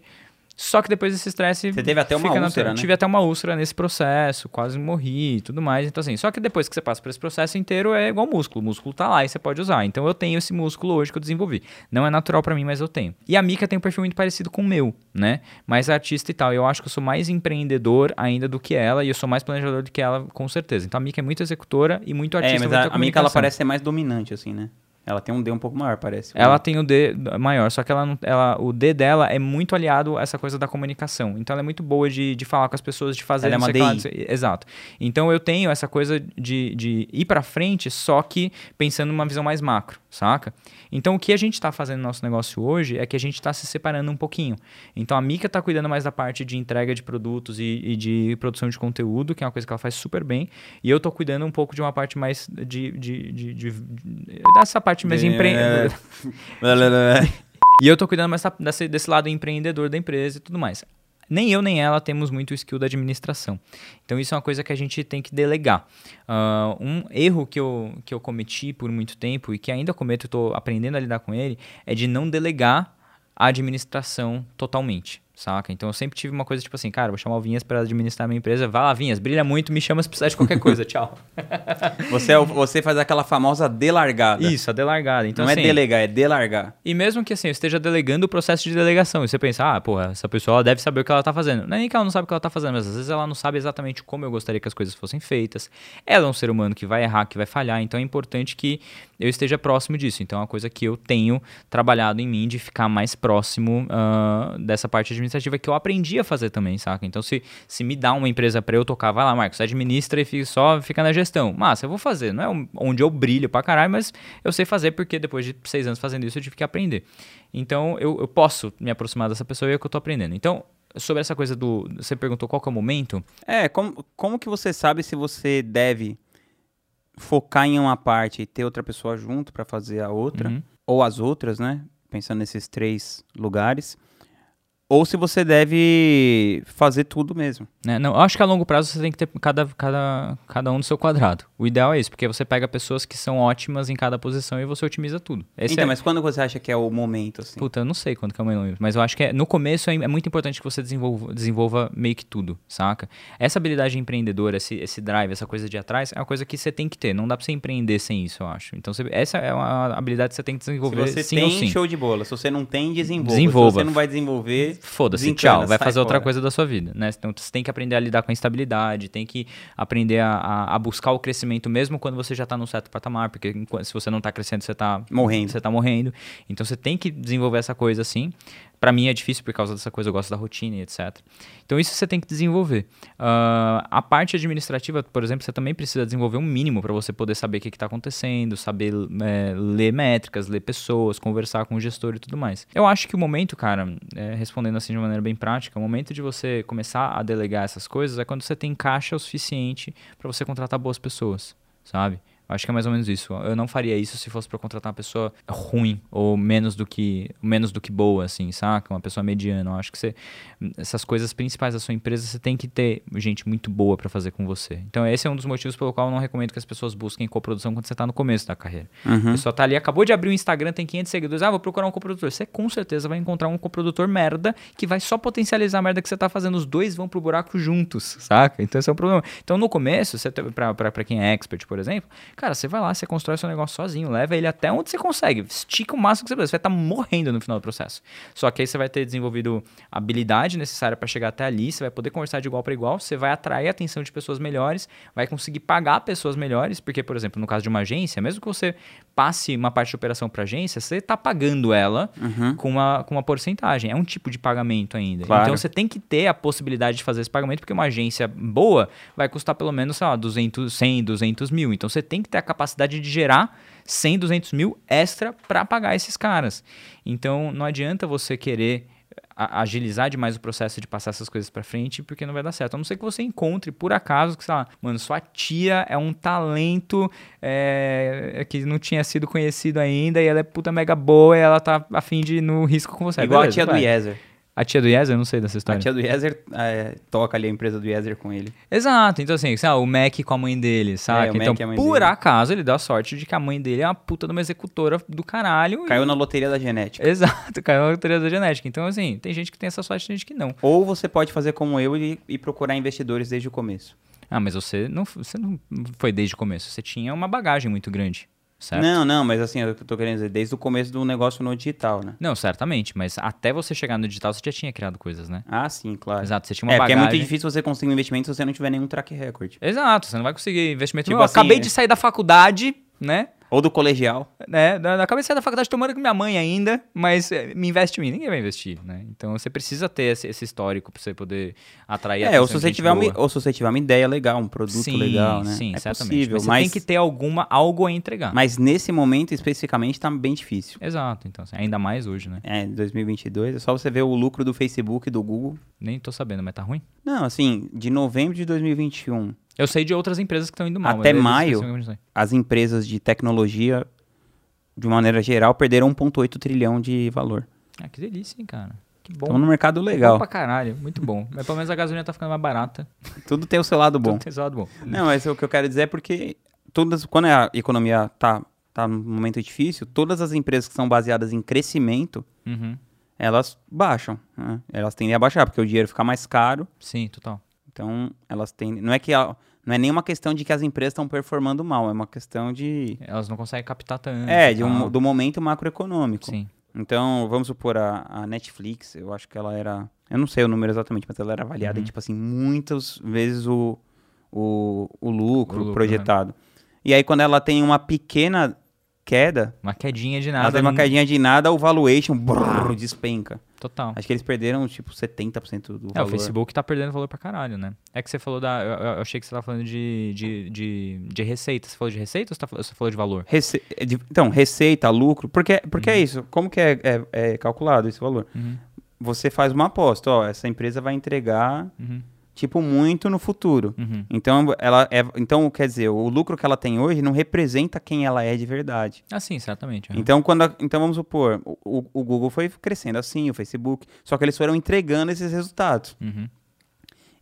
Só que depois desse estresse. Você teve até uma úlcera, né? Tive até uma úlcera nesse processo, quase morri e tudo mais. Então, assim, só que depois que você passa por esse processo inteiro, é igual músculo. O músculo tá lá e você pode usar. Então, eu tenho esse músculo hoje que eu desenvolvi. Não é natural pra mim, mas eu tenho. E a Mika tem um perfil muito parecido com o meu, né? Mais artista e tal. Eu acho que eu sou mais empreendedor ainda do que ela e eu sou mais planejador do que ela, com certeza. Então, a Mika é muito executora e muito artista. É, mas a, a Mika ela parece ser mais dominante, assim, né? Ela tem um D um pouco maior, parece. Ela tem o D maior, só que ela, não- ela, o D dela é muito aliado a essa coisa da comunicação. Então ela é muito boa de, de falar com as pessoas, de fazer. Ela é uma DI. Exato. Então eu tenho essa coisa de, de ir pra frente, só que pensando numa visão mais macro, saca? Então o que a gente tá fazendo no nosso negócio hoje é que a gente tá se separando um pouquinho. Então a Mika tá cuidando mais da parte de entrega de produtos e, e de produção de conteúdo, que é uma coisa que ela faz super bem. E eu tô cuidando um pouco de uma parte mais de. de, de, de- de- dessa parte mais É. empreendedora. E eu tô cuidando mais desse, desse lado empreendedor da empresa e tudo mais. Nem eu nem ela temos muito skill da administração. Então isso é uma coisa que a gente tem que delegar. Ah, um erro que eu, que eu cometi por muito tempo e que ainda cometo, tô aprendendo a lidar com ele, é de não delegar a administração totalmente. Saca? Então eu sempre tive uma coisa tipo assim, cara, vou chamar o Vinhas para administrar minha empresa. Vai lá, Vinhas, brilha muito, me chama se precisar de qualquer coisa. Tchau. você, é o- você faz aquela famosa delargada. Isso, a delargada. Então, Não assim, é delegar, é delargar. E mesmo que assim, eu esteja delegando o processo de delegação, e você pensa, ah, porra, essa pessoa deve saber o que ela tá fazendo. Não é nem que ela não sabe o que ela tá fazendo, mas às vezes ela não sabe exatamente como eu gostaria que as coisas fossem feitas. Ela é um ser humano que vai errar, que vai falhar, então é importante que eu esteja próximo disso. Então é uma coisa que eu tenho trabalhado em mim de ficar mais próximo ah, dessa parte administrativa que eu aprendi a fazer também, saca? Então se, se me dá uma empresa pra eu tocar, vai lá, Marcos, administra e fica, só fica na gestão. Massa, eu vou fazer. Não é onde eu brilho pra caralho, mas eu sei fazer porque depois de seis anos fazendo isso eu tive que aprender. Então eu, eu posso me aproximar dessa pessoa e é o que eu tô aprendendo. Então, sobre essa coisa do. Você perguntou qual que é o momento. É, como, como que você sabe se você deve focar em uma parte e ter outra pessoa junto pra fazer a outra? Uhum. Ou as outras, né? Pensando nesses três lugares. Ou se você deve fazer tudo mesmo. Né? Não, eu acho que a longo prazo você tem que ter cada, cada, cada um no seu quadrado. O ideal é isso, porque você pega pessoas que são ótimas em cada posição e você otimiza tudo. Esse então, é... mas quando você acha que é o momento, assim? Puta, eu não sei quando que é o momento, mas eu acho que é, no começo é, é muito importante que você desenvolva, desenvolva meio que tudo, saca? Essa habilidade empreendedora, esse, esse drive, essa coisa de atrás, é uma coisa que você tem que ter. Não dá pra você empreender sem isso, eu acho. Então, você- essa é uma habilidade que você tem que Se desenvolver você sim tem, ou sim. show de bola. Se você não tem, desenvolva. Desenvolva. Se você não vai desenvolver, foda-se, tchau, vai fazer outra fora. coisa da sua vida, né? Então você tem que aprender a lidar com a instabilidade, tem que aprender a, a- a buscar o crescimento mesmo quando você já tá num certo patamar, porque enquanto- se você não tá crescendo, você tá Morrendo. Você tá morrendo. Então você tem que desenvolver essa coisa assim. Pra mim é difícil por causa dessa coisa, eu gosto da rotina e etc. Então isso você tem que desenvolver. Ah, a parte administrativa, por exemplo, você também precisa desenvolver um mínimo para você poder saber o que está acontecendo, saber é, ler métricas, ler pessoas, conversar com o gestor e tudo mais. Eu acho que o momento, cara, é, respondendo assim de maneira bem prática, o momento de você começar a delegar essas coisas é quando você tem caixa o suficiente para você contratar boas pessoas, sabe? Acho que é mais ou menos isso. Eu não faria isso se fosse para contratar uma pessoa ruim ou menos do que menos do que boa, assim, saca? Uma pessoa mediana. Eu acho que você essas coisas principais da sua empresa você tem que ter gente muito boa para fazer com você. Então esse é um dos motivos pelo qual eu não recomendo que as pessoas busquem coprodução quando você tá no começo da carreira. A pessoa tá ali, acabou de abrir o Instagram, tem 500 seguidores, ah, vou procurar um coprodutor. Você com certeza vai encontrar um coprodutor merda que vai só potencializar a merda que você tá fazendo. Os dois vão pro buraco juntos, saca? Então esse é um problema. Então no começo, você pra, pra quem é expert, por exemplo, cara, você vai lá, você constrói seu negócio sozinho, leva ele até onde você consegue, estica o máximo que você puder. Você vai estar morrendo no final do processo. Só que aí você vai ter desenvolvido a habilidade necessária para chegar até ali, você vai poder conversar de igual para igual, você vai atrair a atenção de pessoas melhores, vai conseguir pagar pessoas melhores, porque, por exemplo, no caso de uma agência, mesmo que você passe uma parte de operação para agência, você está pagando ela com, uma, com uma porcentagem. É um tipo de pagamento ainda. Claro. Então você tem que ter a possibilidade de fazer esse pagamento, porque uma agência boa vai custar pelo menos, sei lá, 200, 100, 200 mil. Então você tem que ter a capacidade de gerar 100, 200 mil extra para pagar esses caras. Então não adianta você querer a- agilizar demais o processo de passar essas coisas para frente, porque não vai dar certo. A não ser que você encontre, por acaso, que, sei lá, mano, sua tia é um talento é, que não tinha sido conhecido ainda e ela é puta mega boa e ela tá afim de ir no risco com você. Igual Beleza, a tia vai. do Yezer. A tia do Yezer? Não sei dessa A história. tia do Yezer é, toca ali a empresa do Yezer com ele. Exato, então assim, lá, o Mac com a mãe dele, sabe? É, então, a mãe por dele. acaso, ele dá sorte de que a mãe dele é uma puta de uma executora do caralho. Caiu e... na loteria da genética. Exato, caiu na loteria da genética. Então, assim, tem gente que tem essa sorte, tem gente que não. Ou você pode fazer como eu e, e procurar investidores desde o começo. Ah, mas você não, você não foi desde o começo. Você tinha uma bagagem muito grande, certo? Não, não, mas assim, eu tô querendo dizer, desde o começo do negócio no digital, né? Não, certamente, mas até você chegar no digital, você já tinha criado coisas, né? Ah, sim, claro. Exato, você tinha uma é, porque é bagagem. muito difícil você conseguir um investimento se você não tiver nenhum track record. Exato, você não vai conseguir investimento. Tipo eu assim, acabei é. de sair da faculdade, né? Ou do colegial. né? Acabei de sair da faculdade tomando com minha mãe ainda, mas eh, me investe em mim. Ninguém vai investir, né? Então você precisa ter esse, esse histórico pra você poder atrair a É, ou atenção se, você tiver uma, ou se você tiver uma ideia legal, um produto sim, legal, né? Sim, é certamente. possível, mas você mas, tem que ter alguma, algo a entregar. mas nesse momento especificamente tá bem difícil. Exato, então, assim, ainda mais hoje, né? É, em 2022, é só você ver o lucro do Facebook e do Google. Nem tô sabendo, mas tá ruim. Não, assim, de novembro de 2021, Eu sei de outras empresas que estão indo mal. Até maio, eles- as empresas de tecnologia, de maneira geral, perderam 1,8 trilhão de valor. Ah, que delícia, hein, cara. Que bom. Estão no mercado Bom legal. pra caralho, muito bom. Mas pelo menos a gasolina tá ficando mais barata. Tudo tem o seu lado bom. Tudo tem seu lado bom. Não, mas o que eu quero dizer é porque todas, quando a economia tá, tá num momento difícil, todas as empresas que são baseadas em crescimento, Uhum. elas baixam. né? Elas tendem a baixar, porque o dinheiro fica mais caro. Sim, total. Então, elas tendem. Não é que a- não é nenhuma questão de que as empresas estão performando mal, é uma questão de. Elas não conseguem captar tanto. É, um- do momento macroeconômico. Sim. Então, vamos supor a, a Netflix, eu acho que ela era. Eu não sei o número exatamente, mas ela era avaliada em, Uhum. tipo assim, muitas vezes o, o, o lucro O lucro, projetado. E aí, quando ela tem uma pequena queda, Uma quedinha de ela nada. tem uma quedinha de nada, o valuation brrr, despenca. Total. Acho que eles perderam, tipo, 70% do É, o valor. Facebook tá perdendo valor pra caralho, né? É que você falou da. Eu, eu achei que você tava falando de, de, de, de receita. Você falou de receita ou você, tá, você falou de valor? Rece- é Então, receita, lucro, porque, porque é isso. Como que é, é- é calculado esse valor? Uhum. Você faz uma aposta, ó, essa empresa vai entregar, Uhum. Tipo, muito no futuro. Uhum. Então, ela é, então, quer dizer, o lucro que ela tem hoje não representa quem ela é de verdade. Ah, sim, certamente. uhum. Então, quando a- então vamos supor, o, o- Google foi crescendo assim, o Facebook, só que eles foram entregando esses resultados. Uhum.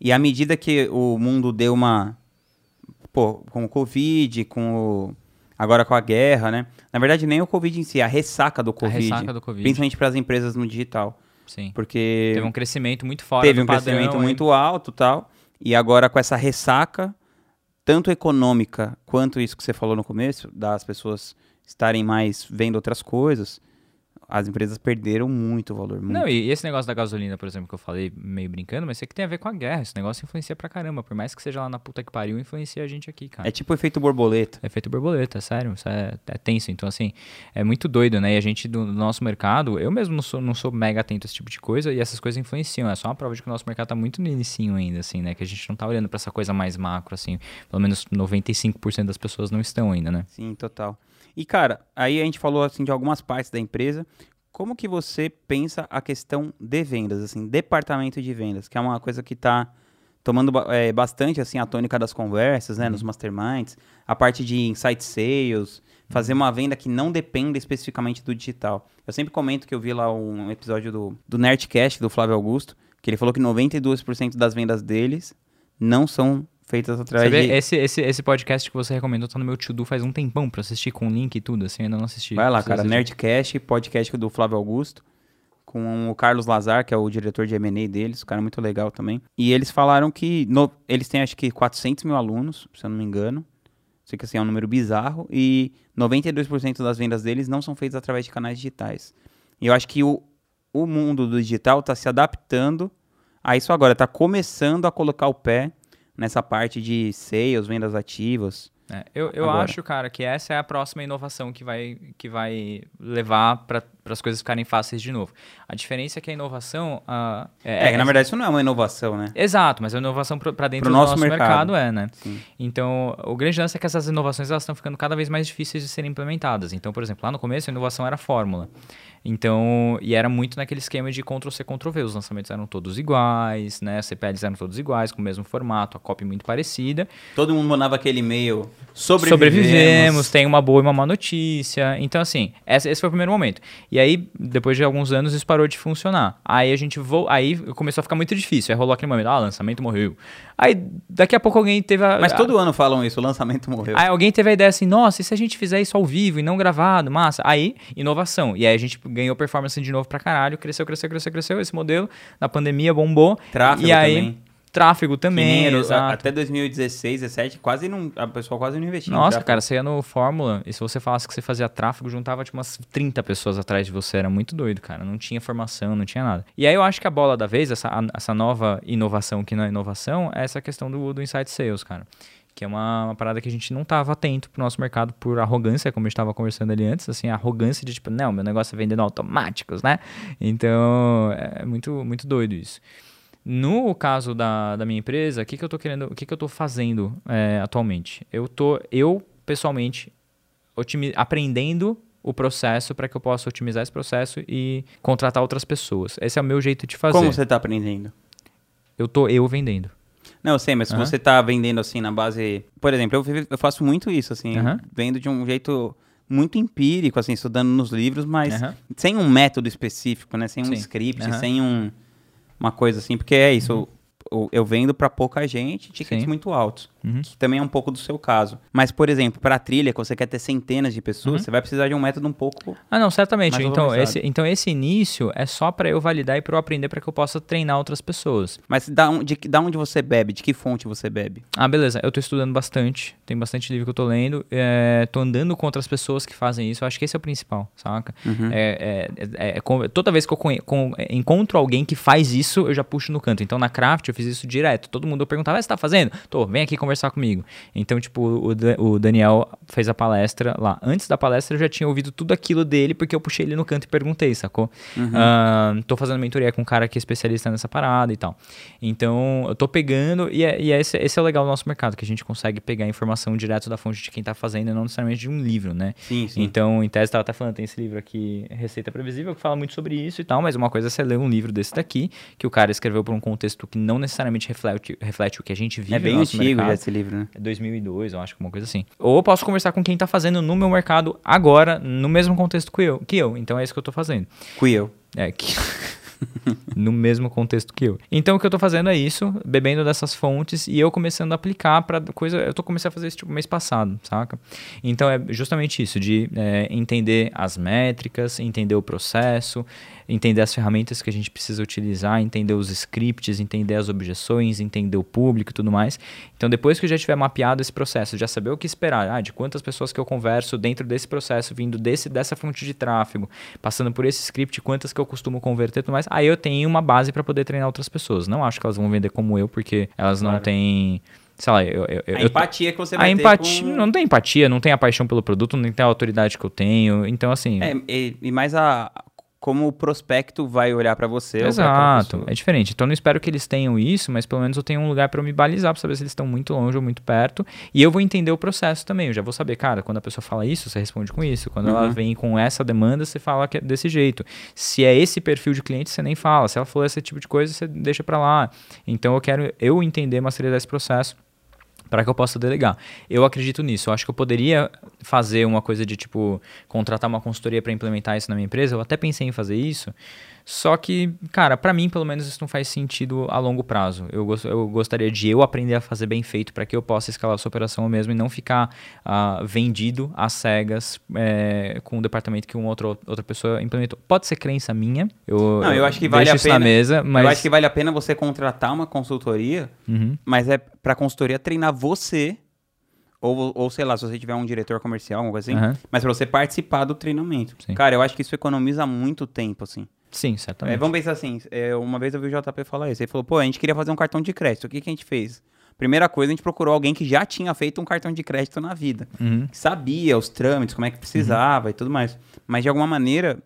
E à medida que o mundo deu uma. Pô, com o Covid, com o. Agora com a guerra, né? Na verdade, nem o Covid em si, a ressaca do A Covid. ressaca do Covid. Principalmente para as empresas no digital. Sim. Porque Teve um crescimento muito fora teve um padrão, crescimento hein? muito alto tal. E agora com essa ressaca, tanto econômica quanto isso que você falou no começo, das pessoas estarem mais vendo outras coisas, as empresas perderam muito valor. Muito. Não, e esse negócio da gasolina, por exemplo, que eu falei meio brincando, mas isso aqui tem a ver com a guerra. Esse negócio influencia pra caramba. Por mais que seja lá na puta que pariu, influencia a gente aqui, cara. É tipo efeito borboleta. Efeito borboleta, sério. Isso é, é tenso. Então, assim, é muito doido, né? E a gente, do, nosso mercado, eu mesmo não sou, não sou mega atento a esse tipo de coisa e essas coisas influenciam. É só uma prova de que o nosso mercado tá muito no inicinho ainda, assim, né? Que a gente não tá olhando pra essa coisa mais macro, assim. Pelo menos 95% das pessoas não estão ainda, né? Sim, total. E, cara, aí a gente falou, assim, de algumas partes da empresa. Como que você pensa a questão de vendas, assim, departamento de vendas, que é uma coisa que está tomando é, bastante, assim, a tônica das conversas, né, nos masterminds, a parte de insight sales, fazer uma venda que não dependa especificamente do digital. Eu sempre comento que eu vi lá um episódio do, do Nerdcast, do Flávio Augusto, que ele falou que 92% das vendas deles não são feitas através Você vê, de... esse, esse, esse podcast que você recomendou tá no meu to-do faz um tempão pra assistir com link e tudo, assim, ainda não assisti. Vai lá, cara, assistir. Nerdcast, podcast do Flávio Augusto, com o Carlos Lazar, que é o diretor de M&A deles, o cara é muito legal também. E eles falaram que no- eles têm acho que 400 mil alunos, se eu não me engano. Sei que assim, é um número bizarro. E 92% das vendas deles não são feitas através de canais digitais. E eu acho que o, o mundo do digital está se adaptando a isso agora. Está começando a colocar o pé nessa parte de sales, vendas ativas. É, eu eu Agora. acho, cara, que essa é a próxima inovação que vai, que vai levar para as coisas ficarem fáceis de novo. A diferença é que a inovação. ah, É, que na verdade isso não é uma inovação, né? Exato, mas a inovação para dentro Pro do nosso nosso, mercado. mercado. é, né? Sim. Então, o grande lance é que essas inovações elas estão ficando cada vez mais difíceis de serem implementadas. Então, por exemplo, lá no começo a inovação era fórmula. Então, e era muito naquele esquema de Ctrl-C, Ctrl-V. Os lançamentos eram todos iguais, né? As CPLs eram todos iguais, com o mesmo formato, a copy muito parecida. Todo mundo mandava aquele e-mail. Sobrevivemos. Sobrevivemos, tem uma boa e uma má notícia. Então, assim, esse, esse foi o primeiro momento. E aí, depois de alguns anos, isso parou de funcionar. Aí a gente vo... aí começou a ficar muito difícil. Aí rolou aquele momento, ah, lançamento morreu. Aí, daqui a pouco alguém teve a. Mas a- todo ano falam isso, o lançamento morreu. Aí alguém teve a ideia assim, nossa, e se a gente fizer isso ao vivo e não gravado, massa? Aí, inovação. E aí a gente ganhou performance de novo pra caralho, cresceu, cresceu, cresceu, cresceu. Esse modelo, na pandemia, bombou. Tráfego e aí, também. Tráfego também, exato. até 2016, 17, quase não, a pessoa quase não investia. Nossa, cara, você ia no Fórmula e se você falasse que você fazia tráfego, juntava tipo umas 30 pessoas atrás de você. Era muito doido, cara. Não tinha formação, não tinha nada. E aí eu acho que a bola da vez, essa, essa nova inovação que não é inovação, é essa questão do, do Insight Sales, cara. Que é uma, uma parada que a gente não tava atento pro nosso mercado por arrogância, como a gente tava conversando ali antes, assim, a arrogância de tipo, não, meu negócio é vendendo automáticos, né? Então, é muito, muito doido isso. No caso da, da minha empresa, o que, que eu tô querendo, o que, que eu tô fazendo é, atualmente? Eu tô, eu pessoalmente, aprendendo o processo para que eu possa otimizar esse processo e contratar outras pessoas. Esse é o meu jeito de fazer. Como você tá aprendendo? Eu tô eu vendendo. Não, eu sei, mas se Aham. você tá vendendo assim na base. Por exemplo, eu, eu faço muito isso, assim, Aham. vendo de um jeito muito empírico, assim, estudando nos livros, mas Aham. sem um método específico, né? Sem um Sim. script, sem um, uma coisa assim, porque é isso. Eu, eu- eu vendo pra pouca gente tickets Sim. muito altos. Uhum. Que também é um pouco do seu caso. Mas, por exemplo, pra trilha, que você quer ter centenas de pessoas, Uhum. você vai precisar de um método um pouco. Ah, não, certamente. Então esse, então esse início é só para eu validar e para eu aprender para que eu possa treinar outras pessoas. Mas da, on- de, da onde você bebe? De que fonte você bebe? Ah, beleza. Eu tô estudando bastante. Tem bastante livro que eu tô lendo. É, tô andando com outras pessoas que fazem isso. Eu acho que esse é o principal, saca? Uhum. É, é- é- é toda vez que eu conhe- com- encontro alguém que faz isso, eu já puxo no canto. Então na Craft eu fiz isso direto. Todo mundo perguntava, "Ah, você tá fazendo? Tô, vem aqui conversar comigo. Então, tipo, o, o Daniel fez a palestra lá. Antes da palestra eu já tinha ouvido tudo aquilo dele, porque eu puxei ele no canto e perguntei, sacou? Ah, tô fazendo mentoria com um cara que é especialista nessa parada e tal. Então, eu tô pegando, e, é, e é esse, esse é o legal do nosso mercado, que a gente consegue pegar informação direto da fonte de quem tá fazendo, e não necessariamente de um livro, né? Sim, sim. Então, em tese, tava até falando, tem esse livro aqui, Receita Previsível, que fala muito sobre isso e tal, mas uma coisa é você ler um livro desse daqui, que o cara escreveu por um contexto que não necessariamente reflete, reflete o que a gente vive é bem no antigo mercado. já esse livro, né? É 2002, eu acho, alguma coisa assim. Ou eu posso conversar com quem tá fazendo no meu mercado agora, no mesmo contexto que eu. Que eu. Então é isso que eu tô fazendo. Quill. É, que... no mesmo contexto que eu. Então o que eu tô fazendo é isso, bebendo dessas fontes e eu começando a aplicar para coisa. Eu tô começando a fazer isso tipo mês passado, saca? Então é justamente isso, de é, entender as métricas, entender o processo, entender as ferramentas que a gente precisa utilizar, entender os scripts, entender as objeções, entender o público e tudo mais. Então, depois que eu já tiver mapeado esse processo, já saber o que esperar, ah, de quantas pessoas que eu converso dentro desse processo, vindo desse, dessa fonte de tráfego, passando por esse script, quantas que eu costumo converter e tudo mais, aí eu tenho uma base para poder treinar outras pessoas. Não acho que elas vão vender como eu, porque elas claro. não têm sei lá, eu, eu, a eu, empatia que você vai a empatia, com... Não tem empatia, não tem a paixão pelo produto, não tem a autoridade que eu tenho. Então, assim. É, e, e mais a, como o prospecto vai olhar para você. Exato, é diferente. Então, eu não espero que eles tenham isso, mas pelo menos eu tenho um lugar para me balizar, para saber se eles estão muito longe ou muito perto. E eu vou entender o processo também. Eu já vou saber, cara, quando a pessoa fala isso, você responde com isso. Quando uhum. ela vem com essa demanda, você fala que é desse jeito. Se é esse perfil de cliente, você nem fala. Se ela falou esse tipo de coisa, você deixa para lá. Então, eu quero eu entender, masterizar esse processo para que eu possa delegar. Eu acredito nisso. Eu acho que eu poderia fazer uma coisa de tipo contratar uma consultoria para implementar isso na minha empresa. Eu até pensei em fazer isso. Só que, cara, para mim, pelo menos, isso não faz sentido a longo prazo. Eu, gost, eu gostaria de eu aprender a fazer bem feito para que eu possa escalar essa operação mesmo e não ficar uh, vendido às cegas é, com um departamento que uma outra, outra pessoa implementou. Pode ser crença minha. Eu, não, eu acho que vale a pena. Na mesa, mas... Eu acho que vale a pena você contratar uma consultoria, uhum. mas é para consultoria treinar você ou, ou sei lá, se você tiver um diretor comercial, alguma coisa assim, uhum. mas para você participar do treinamento. Sim. Cara, eu acho que isso economiza muito tempo, assim. Sim, certamente. É, vamos pensar assim, é, uma vez eu vi o JP falar isso, ele falou, pô, a gente queria fazer um cartão de crédito, o que, que a gente fez? Primeira coisa, a gente procurou alguém que já tinha feito um cartão de crédito na vida. Uhum. sabia os trâmites, como é que precisava uhum. e tudo mais. Mas, de alguma maneira,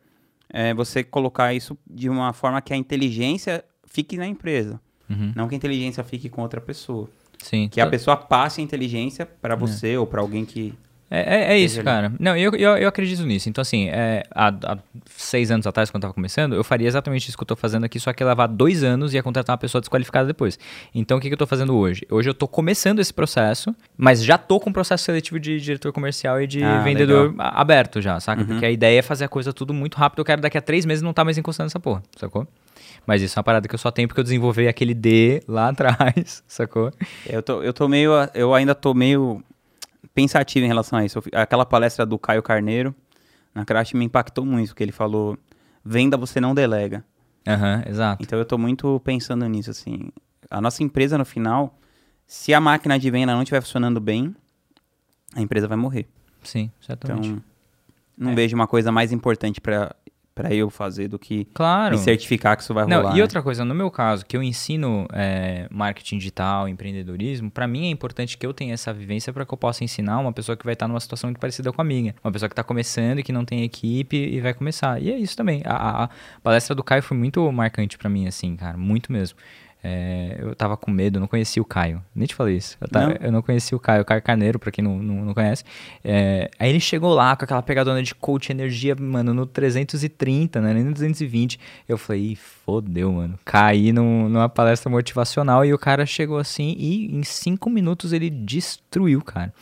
é, você colocar isso de uma forma que a inteligência fique na empresa. Uhum. Não que a inteligência fique com outra pessoa. Sim. Que a pessoa passe a inteligência para é. você é. ou para alguém que é, é, é isso, cara. Não, eu, eu, eu, acredito nisso. Então, assim, é, há, há, seis anos atrás, quando eu tava começando, eu faria exatamente isso que eu tô fazendo aqui, só que levar dois anos e ia contratar uma pessoa desqualificada depois. Então, o que, que eu tô fazendo hoje? Hoje eu tô começando esse processo, mas já tô com o processo seletivo de diretor comercial e de ah, vendedor legal. aberto já, saca? Uhum. Porque a ideia é fazer a coisa tudo muito rápido. Eu quero daqui a três meses não tá mais encostando nessa porra, sacou? Mas isso é uma parada que eu só tenho porque eu desenvolvi aquele D lá atrás, sacou? Eu tô, eu tô meio. Eu ainda tô meio pensativo em relação a isso. Aquela palestra do Caio Carneiro na Crash me impactou muito, porque ele falou: venda você não delega. Aham, uhum, exato. Então eu tô muito pensando nisso, assim. A nossa empresa, no final, se a máquina de venda não estiver funcionando bem, a empresa vai morrer. Sim, certamente. Então, não é. vejo uma coisa mais importante para para eu fazer do que claro. me certificar que isso vai Não, rolar. E né? outra coisa, no meu caso, que eu ensino é, marketing digital, empreendedorismo, para mim é importante que eu tenha essa vivência para que eu possa ensinar uma pessoa que vai estar numa situação muito parecida com a minha. Uma pessoa que está começando e que não tem equipe e vai começar. E é isso também. A, a palestra do Caio foi muito marcante para mim, assim, cara, muito mesmo. É, eu tava com medo, não conhecia o Caio. Nem te falei isso. Eu, tava, não. eu não conhecia o Caio, o Caio Carneiro, pra quem não, não, não conhece. É, aí ele chegou lá com aquela pegadona de coach energia, mano, no 330, né? Nem no 220. Eu falei, fodeu, mano. Caí num, numa palestra motivacional e o cara chegou assim e em cinco minutos ele destruiu, cara.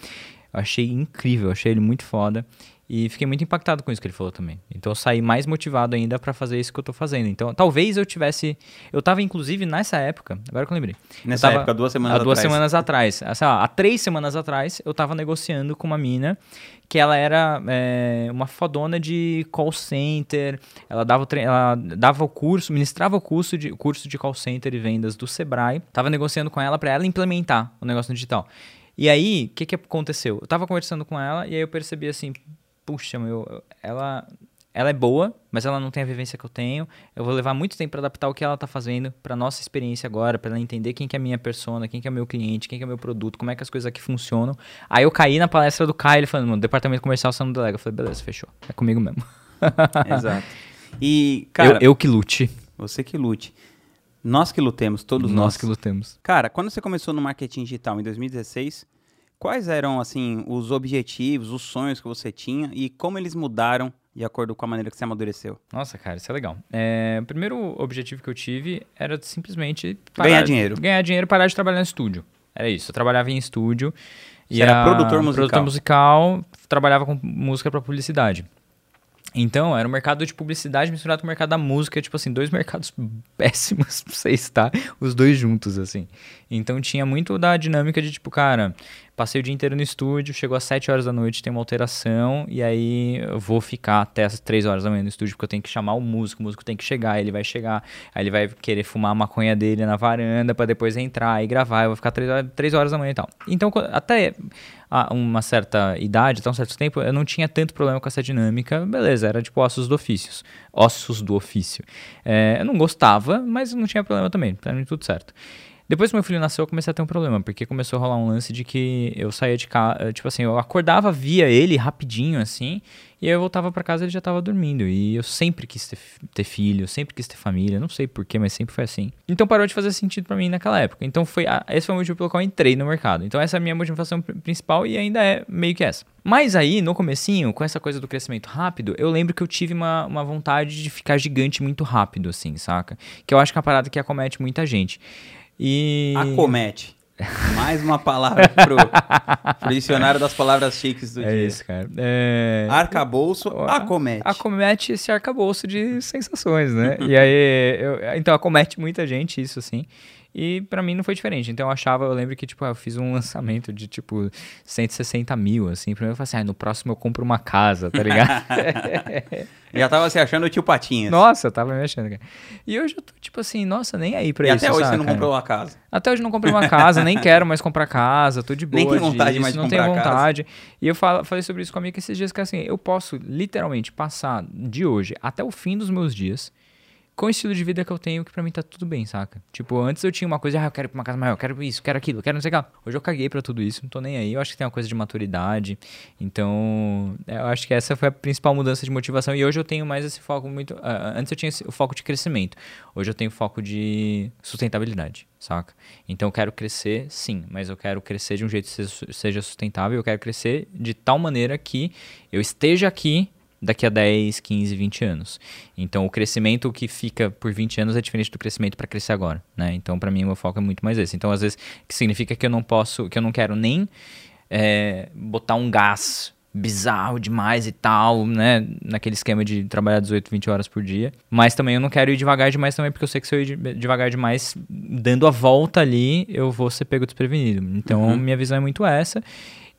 Eu achei incrível, achei ele muito foda. E fiquei muito impactado com isso que ele falou também. Então eu saí mais motivado ainda para fazer isso que eu tô fazendo. Então talvez eu tivesse. Eu tava inclusive nessa época, agora que eu lembrei. Nessa tava, época, duas semanas há duas semanas atrás. Assim, ó, há três semanas atrás, eu tava negociando com uma mina que ela era é, uma fodona de call center. Ela dava, ela dava o curso, ministrava o curso de, curso de call center e vendas do Sebrae. Tava negociando com ela para ela implementar o negócio no digital. E aí, o que, que aconteceu? Eu tava conversando com ela e aí eu percebi assim, puxa, meu, ela, ela é boa, mas ela não tem a vivência que eu tenho. Eu vou levar muito tempo para adaptar o que ela está fazendo para nossa experiência agora, para ela entender quem que é a minha persona, quem que é o meu cliente, quem que é o meu produto, como é que as coisas aqui funcionam. Aí eu caí na palestra do Caio, ele falando, departamento comercial você não delega. Eu falei, beleza, fechou. É comigo mesmo. Exato. E, cara... Eu, eu que lute. Você que lute. Nós que lutemos, todos nós. Nós que lutemos. Cara, quando você começou no marketing digital em 2016, Quais eram, assim, os objetivos, os sonhos que você tinha e como eles mudaram de acordo com a maneira que você amadureceu? Nossa, cara, isso é legal. É, o primeiro objetivo que eu tive era simplesmente... ganhar dinheiro. Ganhar dinheiro e parar de trabalhar no estúdio. Era isso. Eu trabalhava em estúdio. Você e era produtor musical. Produtor musical, trabalhava com música para publicidade. Então, era o mercado de publicidade misturado com o mercado da música, tipo assim, dois mercados péssimos pra você estar, os dois juntos, assim. Então tinha muito da dinâmica de, tipo, cara, passei o dia inteiro no estúdio, chegou às 7 horas da noite, tem uma alteração, e aí eu vou ficar até as 3 horas da manhã no estúdio, porque eu tenho que chamar o músico, o músico tem que chegar, ele vai chegar, aí ele vai querer fumar a maconha dele na varanda para depois entrar e gravar, eu vou ficar 3 horas, 3 horas da manhã e tal. Então, até uma certa idade, até um certo tempo, eu não tinha tanto problema com essa dinâmica, beleza, era tipo ossos do ofício. Ossos do ofício. É, eu não gostava, mas não tinha problema também, pra mim tudo certo. Depois que meu filho nasceu, eu comecei a ter um problema, porque começou a rolar um lance de que eu saía de casa, tipo assim, eu acordava, via ele rapidinho, assim, e aí eu voltava para casa e ele já tava dormindo. E eu sempre quis ter, ter filho, sempre quis ter família, não sei porquê, mas sempre foi assim. Então parou de fazer sentido para mim naquela época. Então foi a, esse foi o motivo pelo qual eu entrei no mercado. Então essa é a minha motivação principal e ainda é meio que essa. Mas aí, no comecinho, com essa coisa do crescimento rápido, eu lembro que eu tive uma, uma vontade de ficar gigante muito rápido, assim, saca? Que eu acho que é uma parada que acomete muita gente. E... Acomete. Mais uma palavra pro, pro dicionário das palavras chiques do é dia. Isso, cara. É... Arcabouço, acomete. Acomete esse arcabouço de sensações, né? e aí, eu, então acomete muita gente isso, assim. E para mim não foi diferente. Então eu achava, eu lembro que, tipo, eu fiz um lançamento de, tipo, 160 mil, assim. Primeiro eu falei assim, ah, no próximo eu compro uma casa, tá ligado? Já tava se achando o tio Patinhas. Nossa, eu tava me achando, cara. E hoje eu tô, tipo assim, nossa, nem aí pra e isso, até hoje saca? você não comprou uma casa. Até hoje não comprei uma casa, nem quero mais comprar casa, tô de boa Nem tem vontade disso, mais de não comprar tenho casa. vontade. E eu falo, falei sobre isso com a amiga esses dias, que assim, eu posso literalmente passar de hoje até o fim dos meus dias com o estilo de vida que eu tenho, que pra mim tá tudo bem, saca? Tipo, antes eu tinha uma coisa, ah, eu quero ir pra uma casa maior, eu quero isso, eu quero aquilo, eu quero não sei o que lá. Hoje eu caguei pra tudo isso, não tô nem aí. Eu acho que tem uma coisa de maturidade. Então, eu acho que essa foi a principal mudança de motivação. E hoje eu tenho mais esse foco muito. ah, antes eu tinha esse- o foco de crescimento. Hoje eu tenho foco de sustentabilidade, saca? Então eu quero crescer, sim, mas eu quero crescer de um jeito que seja sustentável. Eu quero crescer de tal maneira que eu esteja aqui daqui a 10, 15, 20 anos. Então o crescimento que fica por 20 anos é diferente do crescimento para crescer agora, né? Então para mim o meu foco é muito mais esse. Então às vezes que significa que eu não posso, que eu não quero nem é, botar um gás bizarro demais e tal, né? Naquele esquema de trabalhar 18, 20 horas por dia. Mas também eu não quero ir devagar demais também, porque eu sei que se eu ir de- devagar demais, dando a volta ali, eu vou ser pego desprevenido. Então, minha visão é muito essa.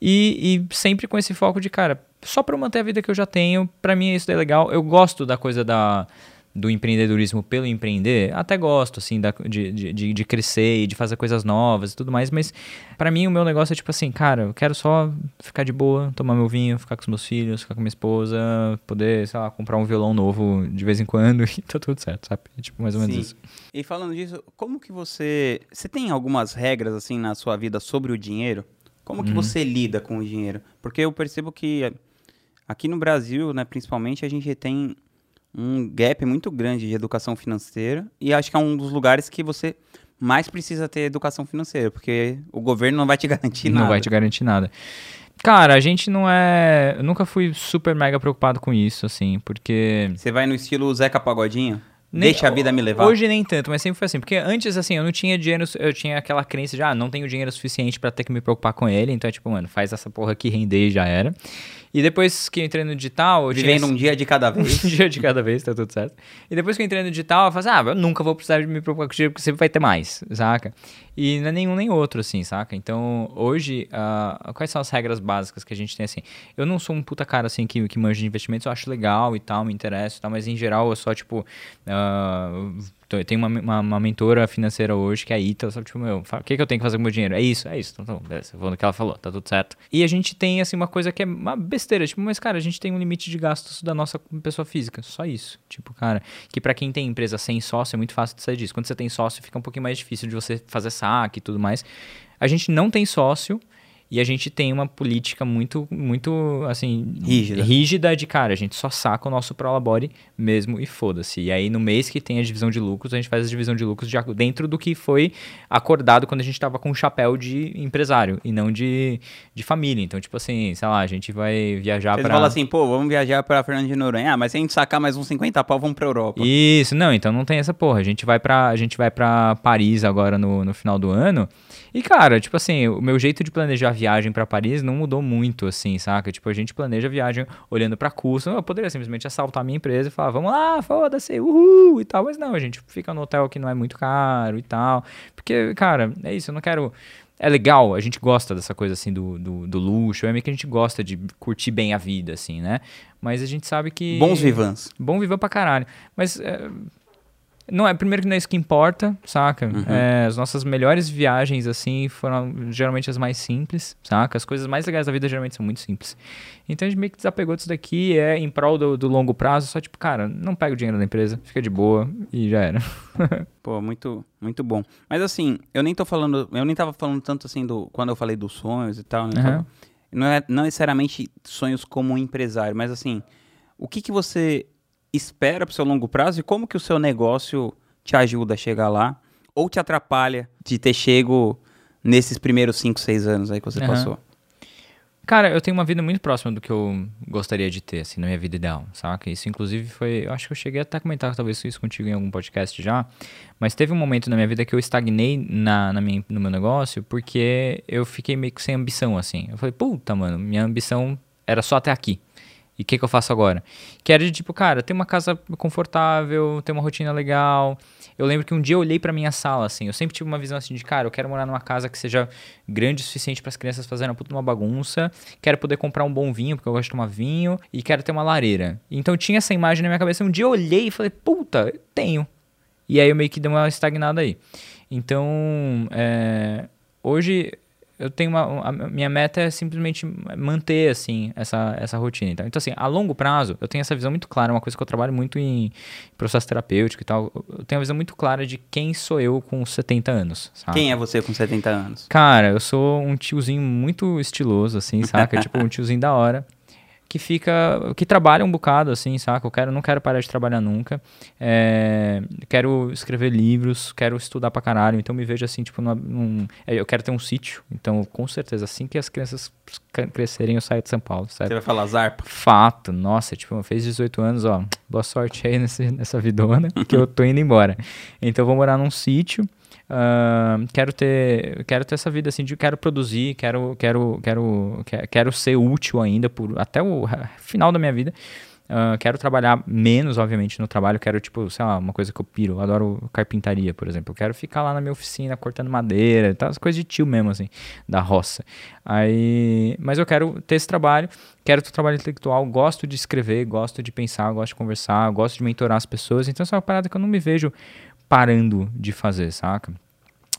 E, e sempre com esse foco de, cara, só pra eu manter a vida que eu já tenho, pra mim isso é legal. Eu gosto da coisa da, do empreendedorismo pelo empreender, até gosto, assim, da, de, de, de- crescer e de fazer coisas novas e tudo mais, mas pra mim o meu negócio é tipo assim, cara, eu quero só ficar de boa, tomar meu vinho, ficar com os meus filhos, ficar com minha esposa, poder, sei lá, comprar um violão novo de vez em quando e tá tudo certo, sabe? É tipo mais ou menos Sim. isso. E falando disso, como que você. Você tem algumas regras assim na sua vida sobre o dinheiro? Como Uhum. que você lida com o dinheiro? Porque eu percebo que aqui no Brasil, né, principalmente, a gente tem um gap muito grande de educação financeira e acho que é um dos lugares que você mais precisa ter educação financeira, porque o governo não vai te garantir não nada. vai te garantir nada. Cara, a gente não é. Eu nunca fui super mega preocupado com isso, assim, porque. Você vai no estilo Zeca Pagodinho? Nem- Deixa a vida me levar. Hoje nem tanto, mas sempre foi assim. Porque antes, assim, eu não tinha dinheiro. Eu tinha aquela crença de, ah, não tenho dinheiro suficiente pra ter que me preocupar com ele. Então é tipo, mano, faz essa porra aqui render e já era. E depois que eu entrei no digital, eu tinha Vivendo esse- um dia de cada vez. um dia de cada vez, tá tudo certo. E depois que eu entrei no digital, eu falei assim, ah, eu nunca vou precisar de me preocupar com dinheiro, porque sempre vai ter mais, saca? E não é nenhum nem outro, assim, saca? Então, hoje, ah, quais são as regras básicas que a gente tem, assim? Eu não sou um puta cara, assim, que, que manja de investimentos, eu acho legal e tal, me interessa e tal, mas em geral eu só, tipo, tô- eu tenho uma, uma, uma mentora financeira hoje, que é a Ita, sabe? Tipo, meu, o que, que eu tenho que fazer com o meu dinheiro? É isso, é isso. Então, bom, beleza, vou no que ela falou, tá tudo certo. E a gente tem, assim, uma coisa que é uma besteira, tipo, mas, cara, a gente tem um limite de gastos da nossa pessoa física, só isso. Tipo, cara, que pra quem tem empresa sem sócio é muito fácil de sair disso. Quando você tem sócio, fica um pouquinho mais difícil de você fazer saque e tudo mais. A gente não tem sócio e a gente tem uma política muito, muito, assim... Rígida. Rígida de, cara, a gente só saca o nosso prolabore mesmo e foda-se. E aí, no mês que tem a divisão de lucros, a gente faz a divisão de lucros de dentro do que foi acordado quando a gente tava com o chapéu de empresário e não de, de família. Então, tipo assim, sei lá, a gente vai viajar Vocês pra... falam assim, pô, vamos viajar pra Fernando de Noronha. Ah, mas se a gente sacar mais uns 50 pau, vamos pra Europa. Isso, não, então não tem essa porra. A gente vai pra, a gente vai pra Paris agora no, no final do ano E, cara, tipo assim, o meu jeito de planejar a viagem para Paris não mudou muito, assim, saca? Tipo, a gente planeja a viagem olhando pra custo. Eu poderia simplesmente assaltar a minha empresa e falar, vamos lá, foda-se, uhul, e tal. Mas não, a gente fica no hotel que não é muito caro e tal. Porque, cara, é isso, eu não quero é legal, a gente gosta dessa coisa assim do, do, do, luxo, é meio que a gente gosta de curtir bem a vida, assim, né? Mas a gente sabe que. Bons vivans. Bom vivan pra caralho. Mas é, não é, primeiro que não é isso que importa, saca? Uhum. É, as nossas melhores viagens, assim, foram geralmente as mais simples, saca? As coisas mais legais da vida geralmente são muito simples. Então a gente meio que desapegou disso daqui, é em prol do, do longo prazo, só tipo, cara, não pega o dinheiro da empresa, fica de boa e já era. Pô, muito, muito bom. Mas assim, eu nem tô falando, eu nem tava falando tanto assim do, quando eu falei dos sonhos e tal, né? Uhum. Não é não necessariamente sonhos como empresário, mas assim, o que que você espera para o seu longo prazo e como que o seu negócio te ajuda a chegar lá ou te atrapalha de ter chego nesses primeiros 5, 6 anos aí que você uhum. passou? Cara, eu tenho uma vida muito próxima do que eu gostaria de ter, assim, na minha vida ideal, saca? Isso, inclusive, foi... Eu acho que eu cheguei até a comentar talvez isso contigo em algum podcast já, mas teve um momento na minha vida que eu estagnei na, na minha, no meu negócio porque eu fiquei meio que sem ambição, assim. Eu falei, puta, mano, minha ambição era só até aqui. E o que, que eu faço agora? Que era de tipo, cara, ter uma casa confortável, ter uma rotina legal. Eu lembro que um dia eu olhei para minha sala, assim, eu sempre tive uma visão assim de, cara, eu quero morar numa casa que seja grande o suficiente para as crianças fazerem uma puta uma bagunça, quero poder comprar um bom vinho, porque eu gosto de tomar vinho, e quero ter uma lareira. Então tinha essa imagem na minha cabeça. Um dia eu olhei e falei, puta, tenho. E aí eu meio que dei uma estagnada aí. Então, é, hoje eu tenho uma, a minha meta é simplesmente manter assim essa, essa rotina então. então assim a longo prazo eu tenho essa visão muito clara uma coisa que eu trabalho muito em processo terapêutico e tal. Eu tenho a visão muito clara de quem sou eu com 70 anos quem é você com 70 anos? Cara eu sou um tiozinho muito estiloso assim saca? Tipo um tiozinho da hora que fica, que trabalha um bocado, assim, saca? Eu quero, não quero parar de trabalhar nunca. É, quero escrever livros, quero estudar pra caralho. Então me vejo assim, tipo, numa, num, é, eu quero ter um sítio. Então, com certeza, assim que as crianças crescerem, eu saio de São Paulo, certo? Você vai falar zarpa? Fato, nossa, tipo, fez 18 anos, ó. Boa sorte aí nesse, nessa vidona, que eu tô indo embora. Então, eu vou morar num sítio. Uh, quero ter quero ter essa vida assim de quero produzir quero quero quero quero ser útil ainda por até o final da minha vida. Uh, quero trabalhar menos obviamente no trabalho quero tipo sei lá uma coisa que eu piro eu adoro carpintaria por exemplo. Eu quero ficar lá na minha oficina cortando madeira tal as coisas de tio mesmo assim da roça. Aí mas eu quero ter esse trabalho quero ter trabalho intelectual gosto de escrever gosto de pensar gosto de conversar gosto de mentorar as pessoas então essa é uma parada que eu não me vejo parando de fazer, saca?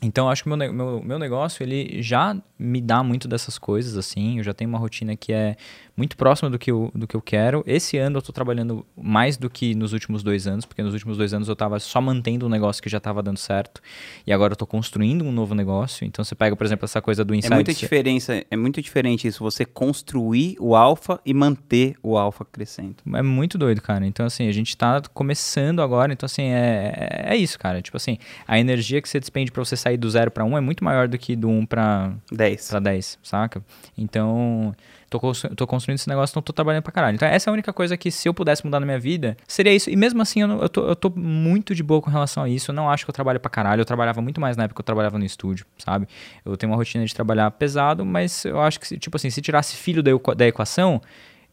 Então, acho que meu, meu, meu negócio, ele já me dá muito dessas coisas, assim. Eu já tenho uma rotina que é muito próxima do que eu, do que eu quero. Esse ano eu estou trabalhando mais do que nos últimos dois anos, porque nos últimos dois anos eu estava só mantendo um negócio que já estava dando certo. E agora eu estou construindo um novo negócio. Então, você pega, por exemplo, essa coisa do insight. É muita diferença, é muito diferente isso, você construir o alfa e manter o alfa crescendo. É muito doido, cara. Então, assim, a gente está começando agora. Então, assim, é, é isso, cara. Tipo assim, a energia que você despende para você sair do zero para um é muito maior do que do um para 10. Para 10, saca? Então, tô, tô construindo esse negócio, então tô trabalhando pra caralho. Então, essa é a única coisa que se eu pudesse mudar na minha vida, seria isso. E mesmo assim, eu, não, eu, tô, eu tô muito de boa com relação a isso. Eu não acho que eu trabalho pra caralho. Eu trabalhava muito mais na época que eu trabalhava no estúdio, sabe? Eu tenho uma rotina de trabalhar pesado, mas eu acho que, tipo assim, se tirasse filho da, da equação,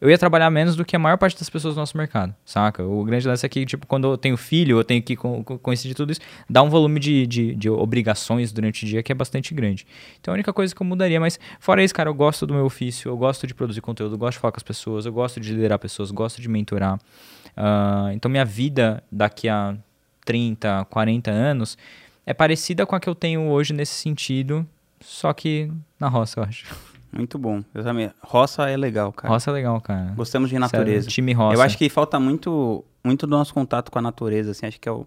eu ia trabalhar menos do que a maior parte das pessoas do nosso mercado, saca? O grande lance é que, tipo, quando eu tenho filho, eu tenho que coincidir tudo isso, dá um volume de, de, de, obrigações durante o dia que é bastante grande. Então a única coisa que eu mudaria, mas fora isso, cara, eu gosto do meu ofício, eu gosto de produzir conteúdo, eu gosto de falar com as pessoas, eu gosto de liderar pessoas, gosto de mentorar. Uh, então minha vida daqui a 30, 40 anos é parecida com a que eu tenho hoje nesse sentido, só que na roça, eu acho. Muito bom. Eu também. Roça é legal, cara. Roça é legal, cara. Gostamos de natureza. Sério, time roça. Eu acho que falta muito, muito do nosso contato com a natureza, assim. Acho que é, o,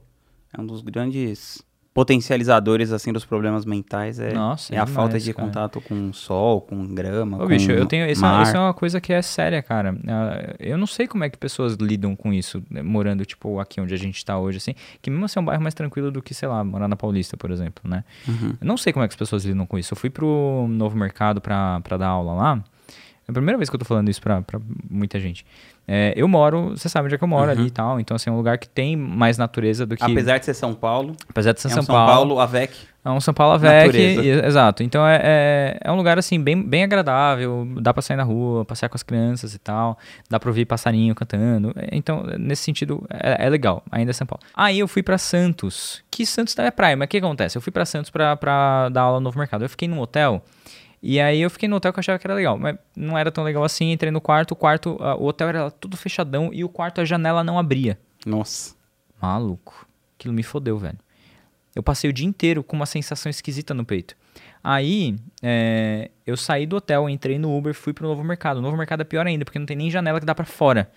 é um dos grandes potencializadores assim dos problemas mentais é, Nossa, é, a falta de cara. contato com o sol, com grama, Ô, com bicho, eu tenho isso, é, isso é uma coisa que é séria, cara. Ah, eu não sei como é que pessoas lidam com isso, né, morando tipo aqui onde a gente tá hoje assim, que mesmo assim é um bairro mais tranquilo do que, sei lá, morar na Paulista, por exemplo, né? Uhum. Eu não sei como é que as pessoas lidam com isso. Eu fui pro Novo Mercado pra, pra dar aula lá. a primeira vez que eu tô falando isso pra, pra muita gente. É, eu moro, você sabe onde é que eu moro Uhum. ali e tal, então assim, é um lugar que tem mais natureza do que... Apesar de ser São Paulo, apesar de ser é um São, São Paulo, Paulo, Avec. é um São Paulo Avec, e- exato. Então é, é, é um lugar assim bem, bem agradável, dá pra sair na rua, passear com as crianças e tal, dá pra ouvir passarinho cantando. É, Então, nesse sentido, é, é legal, ainda é São Paulo. Aí eu fui pra Santos, que Santos é praia, mas o que acontece? Eu fui pra Santos pra, pra dar aula no Novo Mercado. Eu fiquei num hotel, e aí eu fiquei no hotel que eu achava que era legal, mas não era tão legal assim. Entrei no quarto, o quarto, o hotel era tudo fechadão e o quarto a janela não abria. Nossa. Maluco. Aquilo me fodeu, velho. Eu passei o dia inteiro com uma sensação esquisita no peito. Aí, é, eu saí do hotel, entrei no Uber, fui pro Novo Mercado. O Novo Mercado é pior ainda, porque não tem nem janela que dá pra fora.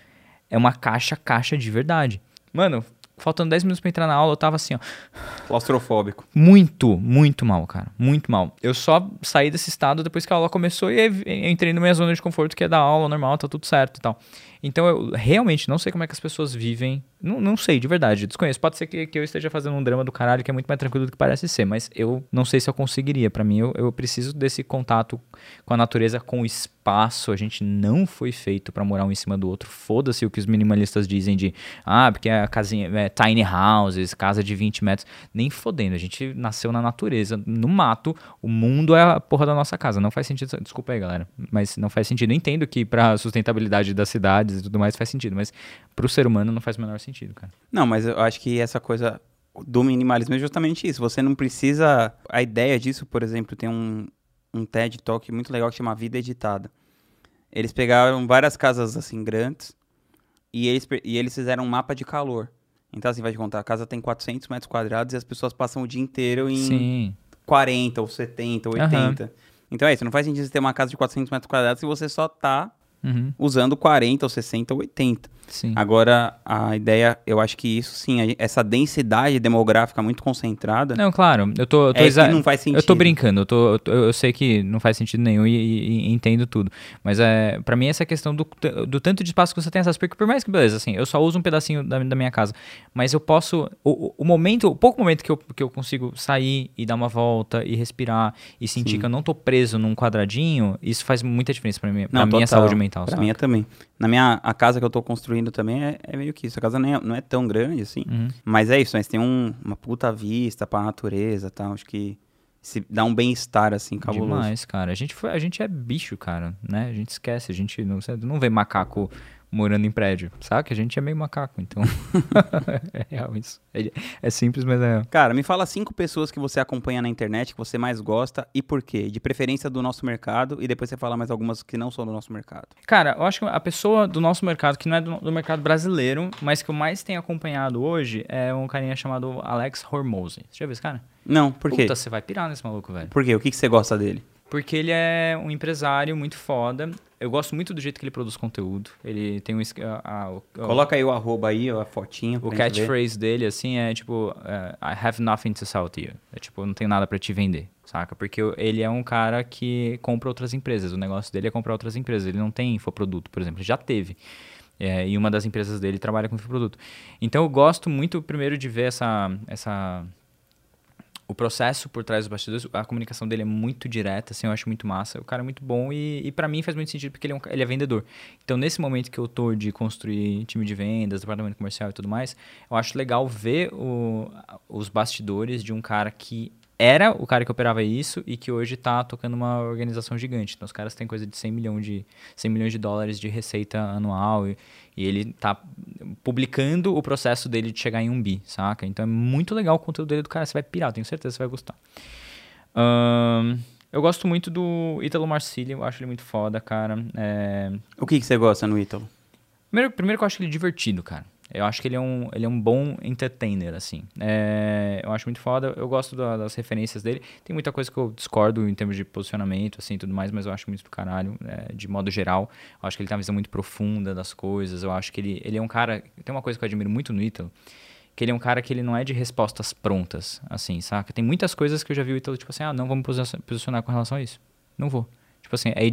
É uma caixa, caixa de verdade. Mano, faltando 10 minutos pra entrar na aula, eu tava assim, ó. Claustrofóbico. Muito, muito mal, cara. Muito mal. Eu só saí desse estado depois que a aula começou e entrei na minha zona de conforto, que é da aula normal, tá tudo certo e tal. Então eu realmente não sei como é que as pessoas vivem. Não, não sei, de verdade, desconheço. Pode ser que, que eu esteja fazendo um drama do caralho que é muito mais tranquilo do que parece ser, mas eu não sei se eu conseguiria. Pra mim, eu, eu preciso desse contato com a natureza, com o espaço. A gente não foi feito pra morar um em cima do outro. Foda-se o que os minimalistas dizem de, ah, porque a casinha, é, tiny houses, casa de 20 metros. Nem fodendo, a gente nasceu na natureza, no mato, o mundo é a porra da nossa casa. Não faz sentido, desculpa aí, galera, mas não faz sentido. Eu entendo que pra sustentabilidade das cidades e tudo mais faz sentido, mas pro ser humano não faz o menor sentido, cara. Não, mas eu acho que essa coisa do minimalismo é justamente isso. Você não precisa. A ideia disso, por exemplo, tem um, um TED Talk muito legal que chama Vida Editada. Eles pegaram várias casas assim grandes e eles, e eles fizeram um mapa de calor. Então, assim, vai te contar: a casa tem 400 metros quadrados e as pessoas passam o dia inteiro em Sim, 40, ou 70, ou Aham. 80. Então é isso, não faz sentido você ter uma casa de 400 metros quadrados se você só tá uhum, usando 40, ou 60, ou 80. Sim. Agora, a ideia, eu acho que isso sim, a- essa densidade demográfica muito concentrada, Não, claro, eu tô, eu tô é exa- que não faz sentido. Eu tô brincando, eu, tô, eu, tô- eu sei que não faz sentido nenhum e, e- e entendo tudo. Mas é, para mim essa questão do, do tanto de espaço que você tem essas, porque por mais que, beleza, assim, eu só uso um pedacinho da, da minha casa, mas eu posso, o, o- momento, o pouco momento que eu, que eu consigo sair e dar uma volta e respirar e sentir Sim. que eu não tô preso num quadradinho, isso faz muita diferença pra, mim, pra Não, minha total. saúde mental, Pra mim é também. Na minha a casa que eu tô construindo também é, é meio que isso. A casa nem é- não é tão grande assim. Uhum. Mas é isso, mas tem um- uma puta vista pra natureza e tal. Acho que se dá um bem-estar assim, cabuloso. Demais, cara. A gente, foi, a gente é bicho, cara, né? A gente esquece, a gente não, não vê macaco morando em prédio, sabe? A gente é meio macaco, então. é real isso. É, é simples, mas é. Cara, me fala cinco pessoas que você acompanha na internet que você mais gosta e por quê? De preferência do nosso mercado e depois você fala mais algumas que não são do nosso mercado. Cara, eu acho que a pessoa do nosso mercado, que não é do, do mercado brasileiro, mas que eu mais tenho acompanhado hoje, é um carinha chamado Alex Hormozzi. Você já viu esse cara? Não, por quê? Puta, você vai pirar nesse maluco, velho. Por quê? O que, que você gosta dele? Porque ele é um empresário muito foda. Eu gosto muito do jeito que ele produz conteúdo. Ele tem um. a- a- o- Coloca aí o arroba aí, a fotinha. O catchphrase dele, assim, é tipo, é, I have nothing to sell to you. É tipo, não tenho nada pra te vender, saca? Porque ele é um cara que compra outras empresas. O negócio dele é comprar outras empresas. Ele não tem infoproduto, por exemplo. Já teve. É, e uma das empresas dele trabalha com infoproduto. Então eu gosto muito, primeiro, de ver essa, essa o processo por trás dos bastidores, a comunicação dele é muito direta, assim, eu acho muito massa. O cara é muito bom e, e para mim faz muito sentido porque ele é, um ele é vendedor. Então, nesse momento que eu tô de construir time de vendas, departamento comercial e tudo mais, eu acho legal ver o- os bastidores de um cara que era o cara que operava isso e que hoje tá tocando uma organização gigante. Então, os caras têm coisa de 100, milhão de 100 milhões de dólares de receita anual e, e ele tá publicando o processo dele de chegar em um bi, saca? Então é muito legal o conteúdo dele do cara, você vai pirar, tenho certeza que você vai gostar. Ahn, eu gosto muito do Ítalo Marcilli, eu acho ele muito foda, cara. É, O que, que você gosta no Ítalo? Primeiro, primeiro que eu acho ele divertido, cara. Eu acho que ele é um, ele é um bom entertainer, assim. É, eu acho muito foda. Eu gosto da- das referências dele. Tem muita coisa que eu discordo em termos de posicionamento, assim, tudo mais, mas eu acho muito do caralho, é, de modo geral. Eu acho que ele tem uma visão muito profunda das coisas. Eu acho que ele, ele é um cara... Tem uma coisa que eu admiro muito no Ítalo, que ele é um cara que ele não é de respostas prontas, assim, saca? Tem muitas coisas que eu já vi o Ítalo, tipo assim, ah, não vamos posi- posicionar com relação a isso. Não vou. Tipo assim, é,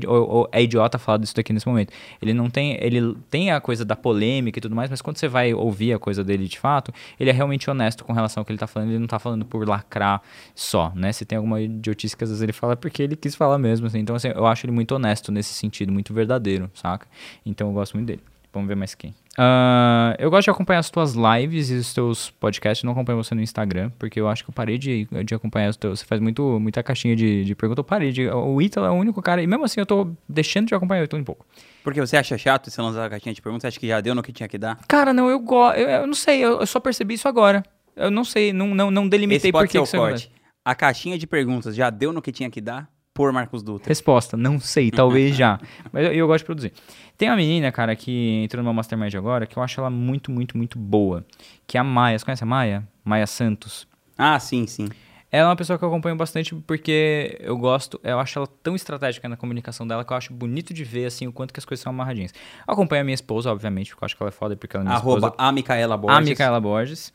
é idiota falar disso daqui nesse momento. Ele não tem. Ele tem a coisa da polêmica e tudo mais, mas quando você vai ouvir a coisa dele de fato, ele é realmente honesto com relação ao que ele tá falando. Ele não tá falando por lacrar só, né? Se tem alguma idiotice que às vezes ele fala é porque ele quis falar mesmo. assim. Então, assim, eu acho ele muito honesto nesse sentido, muito verdadeiro, saca? Então eu gosto muito dele. Vamos ver mais quem. Ah, eu gosto de acompanhar as tuas lives e os teus podcasts. Não acompanho você no Instagram, porque eu acho que eu parei de, de acompanhar os teus. Você faz muito, muita caixinha de, de pergunta. Eu parei de. O Ítalo é o único cara. E mesmo assim eu tô deixando de acompanhar o Ítalo um pouco. Porque você acha chato você lançar a caixinha de perguntas? Você acha que já deu no que tinha que dar? Cara, não, eu gosto. Eu, eu não sei, eu, eu só percebi isso agora. Eu não sei, não, não, não delimitei Esse por pode que ser o que corte. A caixinha de perguntas já deu no que tinha que dar? Por Marcos Dutra. Resposta, não sei, talvez já. Mas eu, eu gosto de produzir. Tem uma menina, cara, que entrou no meu Mastermind agora, que eu acho ela muito, muito, muito boa. Que é a Maia. Você conhece a Maia? Maia Santos. Ah, sim, sim. Ela é uma pessoa que eu acompanho bastante porque eu gosto, eu acho ela tão estratégica na comunicação dela que eu acho bonito de ver, assim, o quanto que as coisas são amarradinhas. Eu acompanho a minha esposa, obviamente, porque eu acho que ela é foda, porque ela é minha Arroba esposa. a Micaela Borges. A Micaela Borges.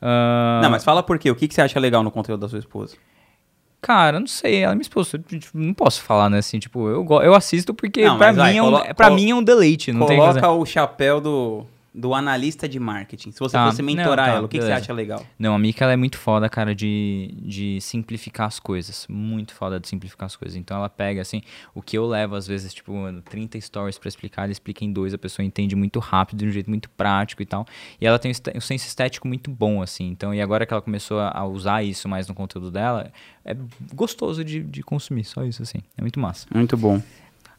Ah, Não, mas fala por quê. O que, que você acha legal no conteúdo da sua esposa? Cara, não sei, ela esposa. eu, tipo, Não posso falar, né? Assim, tipo, eu, eu assisto porque Não, pra, mim, é um, pra mim é um deleite. Não tem. Coloca o chapéu do, do analista de marketing. Se você Tá. fosse mentorar Não, tá, ela, o que, que você acha legal? Não, a Mika ela é muito foda, cara, de, de simplificar as coisas. Muito foda de simplificar as coisas. Então ela pega, assim, o que eu levo, às vezes, tipo, mano, 30 stories pra explicar, ela explica em dois, a pessoa entende muito rápido, de um jeito muito prático e tal. E ela tem um senso estético muito bom, assim. Então, e agora que ela começou a a usar isso mais no conteúdo dela, é gostoso de, de consumir, só isso, assim. É muito massa. Muito bom.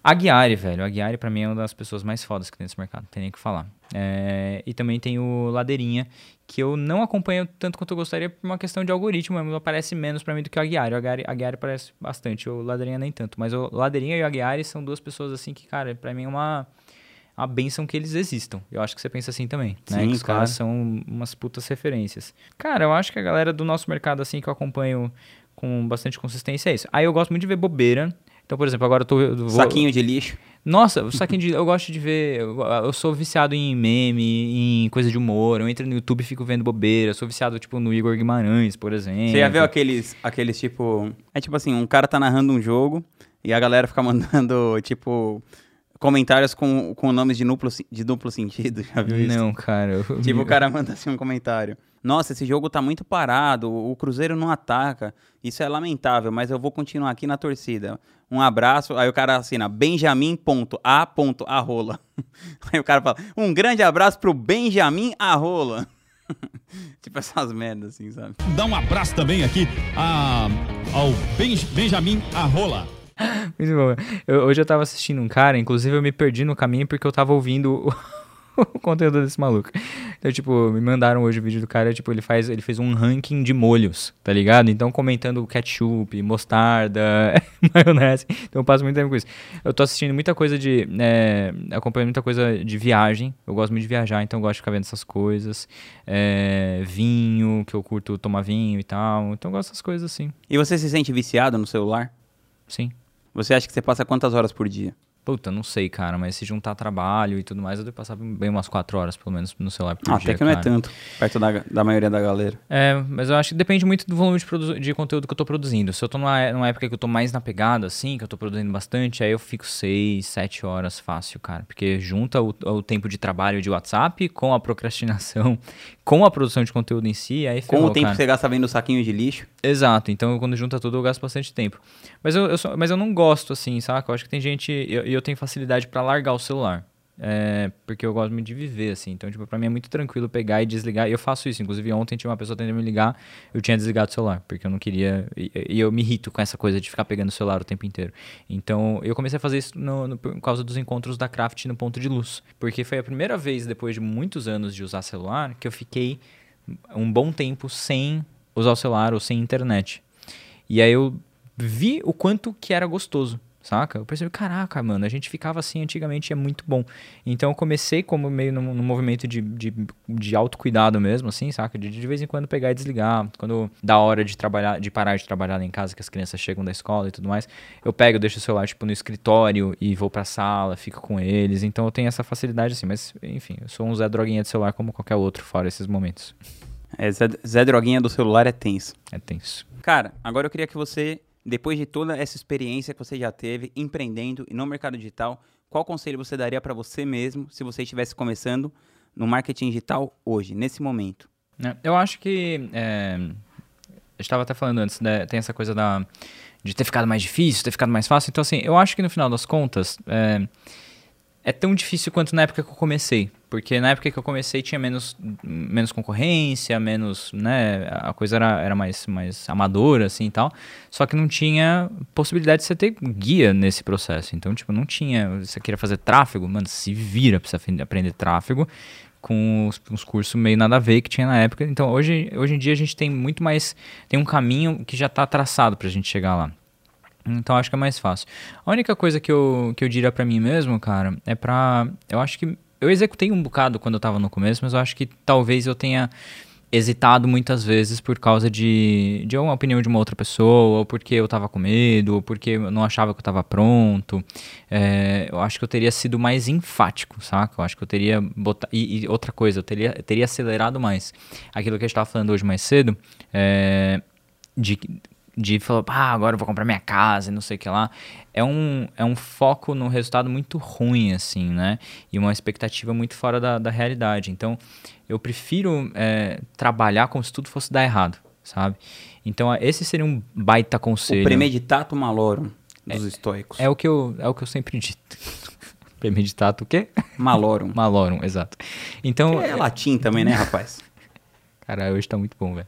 A Guiari, velho. A Guiari, pra mim, é uma das pessoas mais fodas que tem nesse mercado. Não tem nem o que falar. É, e também tem o Ladeirinha, que eu não acompanho tanto quanto eu gostaria por uma questão de algoritmo. Ele aparece menos pra mim do que o Aguiari. O Aguiari, a Guiari aparece bastante, o Ladeirinha nem tanto. Mas o Ladeirinha e o Aguiari são duas pessoas, assim, que, cara, pra mim é uma... A benção que eles existam. Eu acho que você pensa assim também, né? Sim, Que os claro. caras são umas putas referências. Cara, eu acho que a galera do nosso mercado, assim, que eu acompanho com bastante consistência é isso. Aí eu gosto muito de ver bobeira. Então, por exemplo, agora eu tô... eu vou- Saquinho de lixo. Nossa, saquinho de. Eu gosto de ver. Eu, sou viciado em meme, em coisa de humor. Eu entro no YouTube e fico vendo bobeira. Eu sou viciado, tipo, no Igor Guimarães, por exemplo. Você já viu aqueles, aqueles tipo. É tipo assim, um cara tá narrando um jogo e a galera fica mandando, tipo, comentários com, com nomes de duplo, de duplo sentido. Já viu isso? Não, cara. eu- Tipo, o cara manda assim um comentário. Nossa, esse jogo tá muito parado, o Cruzeiro não ataca. Isso é lamentável, mas eu vou continuar aqui na torcida. Um abraço. Aí o cara assina benjamin.a.arrola. Aí o cara fala, um grande abraço pro Benjamin Arrola. tipo essas merdas assim, sabe? Dá um abraço também aqui a- ao Benj- Benjamin Arrola. Muito bom. Eu- hoje eu tava assistindo um cara, inclusive eu me perdi no caminho porque eu tava ouvindo o, conteúdo desse maluco. Então, tipo, me mandaram hoje o vídeo do cara, tipo, ele faz, ele fez um ranking de molhos, tá ligado? Então, comentando ketchup, mostarda, maionese. Então, eu passo muito tempo com isso. Eu tô assistindo muita coisa de. É, acompanhando muita coisa de viagem. Eu gosto muito de viajar, então eu gosto de ficar vendo essas coisas. É, vinho, que eu curto tomar vinho e tal. Então, eu gosto dessas coisas assim. E você se sente viciado no celular? Sim. Você acha que você passa quantas horas por dia? Puta, não sei, cara, mas se juntar trabalho e tudo mais, eu devo passar bem umas 4 horas, pelo menos, no celular por Ah, dia, até que não é tanto, perto da, da maioria da galera. É, mas eu acho que depende muito do volume de, de conteúdo que eu tô produzindo. Se eu tô numa, numa época que eu tô mais na pegada, assim, que eu tô produzindo bastante, aí eu fico 6, 7 horas fácil, cara. Porque junta o, o tempo de trabalho de WhatsApp com a procrastinação, com a produção de conteúdo em si, aí Com ferrou, o tempo cara. que você gasta vendo o saquinho de lixo, Exato, então quando junta tudo eu gasto bastante tempo. Mas eu, eu mas eu não gosto assim, saca? Eu acho que tem gente. E eu, tenho facilidade pra largar o celular. É, porque eu gosto muito de viver, assim. Então, tipo, pra mim é muito tranquilo pegar e desligar. E eu faço isso. Inclusive, ontem tinha uma pessoa tentando me ligar, eu tinha desligado o celular, porque eu não queria. E, e eu me irrito com essa coisa de ficar pegando o celular o tempo inteiro. Então, eu comecei a fazer isso no, no- por causa dos encontros da Craft no ponto de luz. Porque foi a primeira vez, depois de muitos anos de usar celular, que eu fiquei um bom tempo sem usar o celular ou sem internet. E aí eu vi o quanto que era gostoso, saca? Eu percebi, caraca, mano, a gente ficava assim antigamente e é muito bom. Então eu comecei como meio num, num movimento de, de, de autocuidado mesmo, assim, saca? De, de vez em quando pegar e desligar. Quando dá hora de trabalhar, de parar de trabalhar lá em casa, que as crianças chegam da escola e tudo mais, eu pego, deixo o celular, tipo, no escritório e vou pra sala, fico com eles. Então eu tenho essa facilidade, assim, mas enfim, eu sou um Zé Droguinha de celular como qualquer outro, fora esses momentos. é, Zé, Zé Droguinha do celular é tenso. É tenso. Cara, agora eu queria que você depois de toda essa experiência que você já teve empreendendo e no mercado digital, qual conselho você daria para você mesmo se você estivesse começando no marketing digital hoje, nesse momento? É, eu acho que. É, eu estava até falando antes, né, tem essa coisa da, de ter ficado mais difícil, ter ficado mais fácil. Então, assim, eu acho que no final das contas. É, é tão difícil quanto na época que eu comecei. Porque na época que eu comecei tinha menos, menos concorrência, menos, né, a coisa era, era mais, mais amadora, assim, e tal. Só que não tinha possibilidade de você ter guia nesse processo. Então, tipo, não tinha, você queria fazer tráfego, mano, se vira pra você aprender tráfego com uns, uns, cursos meio nada a ver que tinha na época. Então, hoje, hoje em dia a gente tem muito mais, tem um caminho que já está traçado pra gente chegar lá. Então acho que é mais fácil. A única coisa que eu, que eu diria para mim mesmo, cara, é pra. Eu acho que. Eu executei um bocado quando eu tava no começo, mas eu acho que talvez eu tenha hesitado muitas vezes por causa de, de uma opinião de uma outra pessoa, ou porque eu tava com medo, ou porque eu não achava que eu tava pronto. É, eu acho que eu teria sido mais enfático, saca? Eu acho que eu teria botado. E, e, outra coisa, eu teria, eu teria acelerado mais. Aquilo que a gente tava falando hoje mais cedo, é, de de falar, ah, agora eu vou comprar minha casa e não sei o que lá, é um, é um foco no resultado muito ruim, assim, né? E uma expectativa muito fora da, da realidade. Então, eu prefiro é, trabalhar como se tudo fosse dar errado, sabe? Então, esse seria um baita conselho. O premeditato malorum dos é, estoicos. É o, que eu, é o que eu sempre dito. premeditato o quê? Malorum. Malorum, exato. Então, é latim também, né, rapaz? Cara, hoje tá muito bom, velho.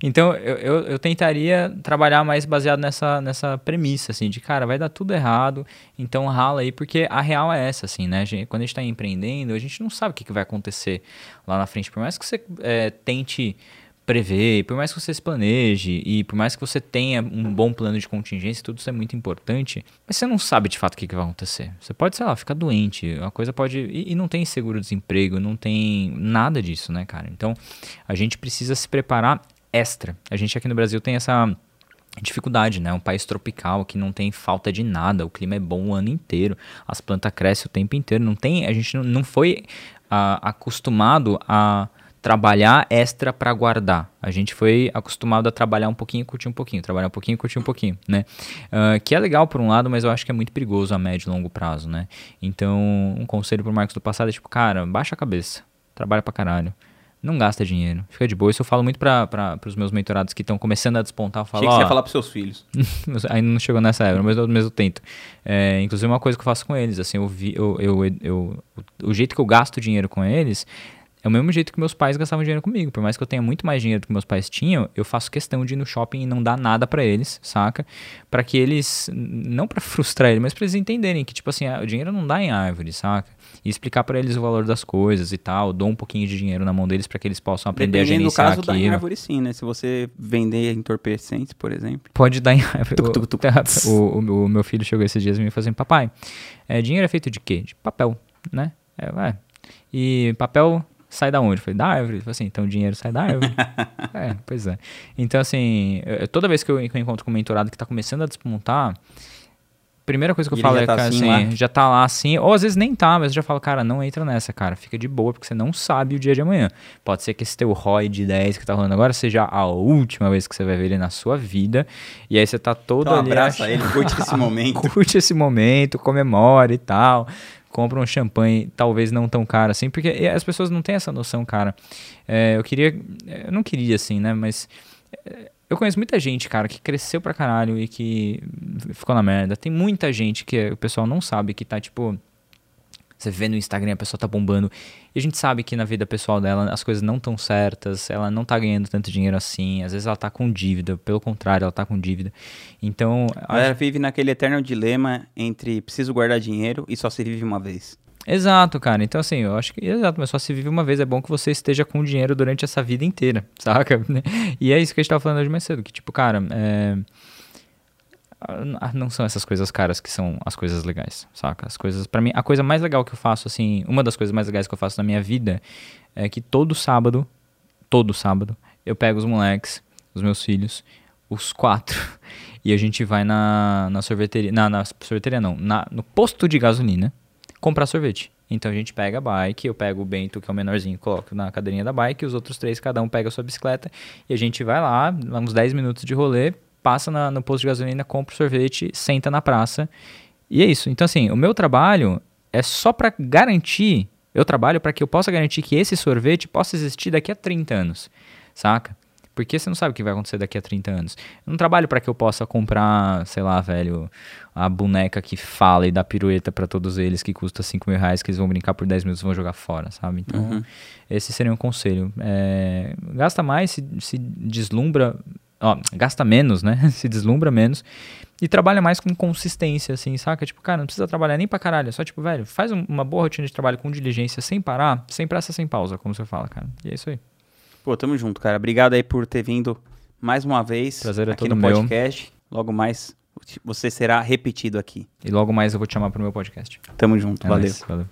Então, eu, eu, eu, tentaria trabalhar mais baseado nessa, nessa premissa, assim, de, cara, vai dar tudo errado, então rala aí, porque a real é essa, assim, né? Quando a gente tá empreendendo, a gente não sabe o que, que vai acontecer lá na frente. Por mais que você é, tente prever, por mais que você se planeje e por mais que você tenha um bom plano de contingência, tudo isso é muito importante, mas você não sabe de fato o que, que vai acontecer. Você pode, sei lá, ficar doente, a coisa pode. E, e não tem seguro-desemprego, não tem nada disso, né, cara? Então a gente precisa se preparar extra. A gente aqui no Brasil tem essa dificuldade, né? Um país tropical que não tem falta de nada, o clima é bom o ano inteiro, as plantas crescem o tempo inteiro, não tem, a gente não, foi uh, acostumado a trabalhar extra para guardar. A gente foi acostumado a trabalhar um pouquinho, curtir um pouquinho, trabalhar um pouquinho, curtir um pouquinho, né? Uh, que é legal por um lado, mas eu acho que é muito perigoso a médio e longo prazo, né? Então, um conselho pro Marcos do passado é tipo, cara, baixa a cabeça, trabalha pra caralho. Não gasta dinheiro, fica de boa. Isso eu falo muito para os meus mentorados que estão começando a despontar. Eu falo, Achei que você ia falar pros seus filhos. ainda não chegou nessa época, mas eu, eu tento. É, inclusive, uma coisa que eu faço com eles, assim, eu, vi, eu, eu, eu, o jeito que eu gasto dinheiro com eles é o mesmo jeito que meus pais gastavam dinheiro comigo. Por mais que eu tenha muito mais dinheiro do que meus pais tinham, eu faço questão de ir no shopping e não dar nada para eles, saca? Para que eles, não para frustrar eles, mas para eles entenderem que, tipo assim, o dinheiro não dá em árvore, saca? E explicar para eles o valor das coisas e tal. Dou um pouquinho de dinheiro na mão deles para que eles possam aprender Dependendo a gerenciar aquilo. no caso, dá em árvore sim, né? Se você vender entorpecentes, por exemplo. Pode dar em árvore. Tuc, tuc, tuc. O, o, o, meu filho chegou esses dias e me falou assim, papai, é, dinheiro é feito de quê? De papel, né? É, ué. E papel sai da onde? Eu falei, da árvore. Ele falou assim, então o dinheiro sai da árvore. é, pois é. Então, assim, eu, toda vez que eu, que eu, encontro com um mentorado que está começando a despontar, primeira coisa que eu falo é, tá cara, assim, assim já tá lá assim, ou às vezes nem tá, mas eu já falo, cara, não entra nessa, cara, fica de boa, porque você não sabe o dia de amanhã. Pode ser que esse teu ROI de 10 que tá rolando agora seja a última vez que você vai ver ele na sua vida, e aí você tá todo então, ali... abraça ele, curte esse momento. curte esse momento, comemora e tal compra um champanhe talvez não tão caro assim, porque as pessoas não têm essa noção, cara. É, eu queria, eu não queria assim, né, mas é, eu conheço muita gente, cara, que cresceu pra caralho e que ficou na merda. Tem muita gente que o pessoal não sabe que tá tipo você vê no Instagram a pessoa tá bombando. E a gente sabe que na vida pessoal dela as coisas não estão certas, ela não tá ganhando tanto dinheiro assim, às vezes ela tá com dívida, pelo contrário, ela tá com dívida. Então. Ela acho... vive naquele eterno dilema entre preciso guardar dinheiro e só se vive uma vez. Exato, cara. Então, assim, eu acho que. Exato, mas só se vive uma vez. É bom que você esteja com dinheiro durante essa vida inteira, saca? E é isso que a gente tava falando hoje mais cedo. Que, tipo, cara, é não são essas coisas caras que são as coisas legais, saca? As coisas, para mim, a coisa mais legal que eu faço, assim, uma das coisas mais legais que eu faço na minha vida é que todo sábado, todo sábado, eu pego os moleques, os meus filhos, os quatro, e a gente vai na, na sorveteria, na, na sorveteria não, na, no posto de gasolina, comprar sorvete. Então a gente pega a bike, eu pego o Bento, que é o menorzinho, coloco na cadeirinha da bike, os outros três, cada um pega a sua bicicleta, e a gente vai lá, uns 10 minutos de rolê, passa na- no posto de gasolina, compra o sorvete, senta na praça. E é isso. Então, assim, o meu trabalho é só para garantir. Eu trabalho para que eu possa garantir que esse sorvete possa existir daqui a 30 anos, saca? Porque você não sabe o que vai acontecer daqui a 30 anos. Eu não trabalho para que eu possa comprar, sei lá, velho, a boneca que fala e dá pirueta para todos eles, que custa 5 mil reais, que eles vão brincar por 10 minutos e vão jogar fora, sabe? Então, esse seria um conselho. É, gasta mais, se, se deslumbra. Ó, gasta menos, né? se deslumbra menos. E trabalha mais com consistência, assim, saca? Tipo, cara, não precisa trabalhar nem pra caralho. é Só, tipo, velho, faz um- uma boa rotina de trabalho com diligência, sem parar, sem pressa, sem pausa, como você fala, cara. E é isso aí. Pô, tamo junto, cara. Obrigado aí por ter vindo mais uma vez Prazer é aqui no meu. podcast. Logo mais você será repetido aqui. E logo mais eu vou te chamar pro meu podcast. Tamo junto, É valeu. valeu.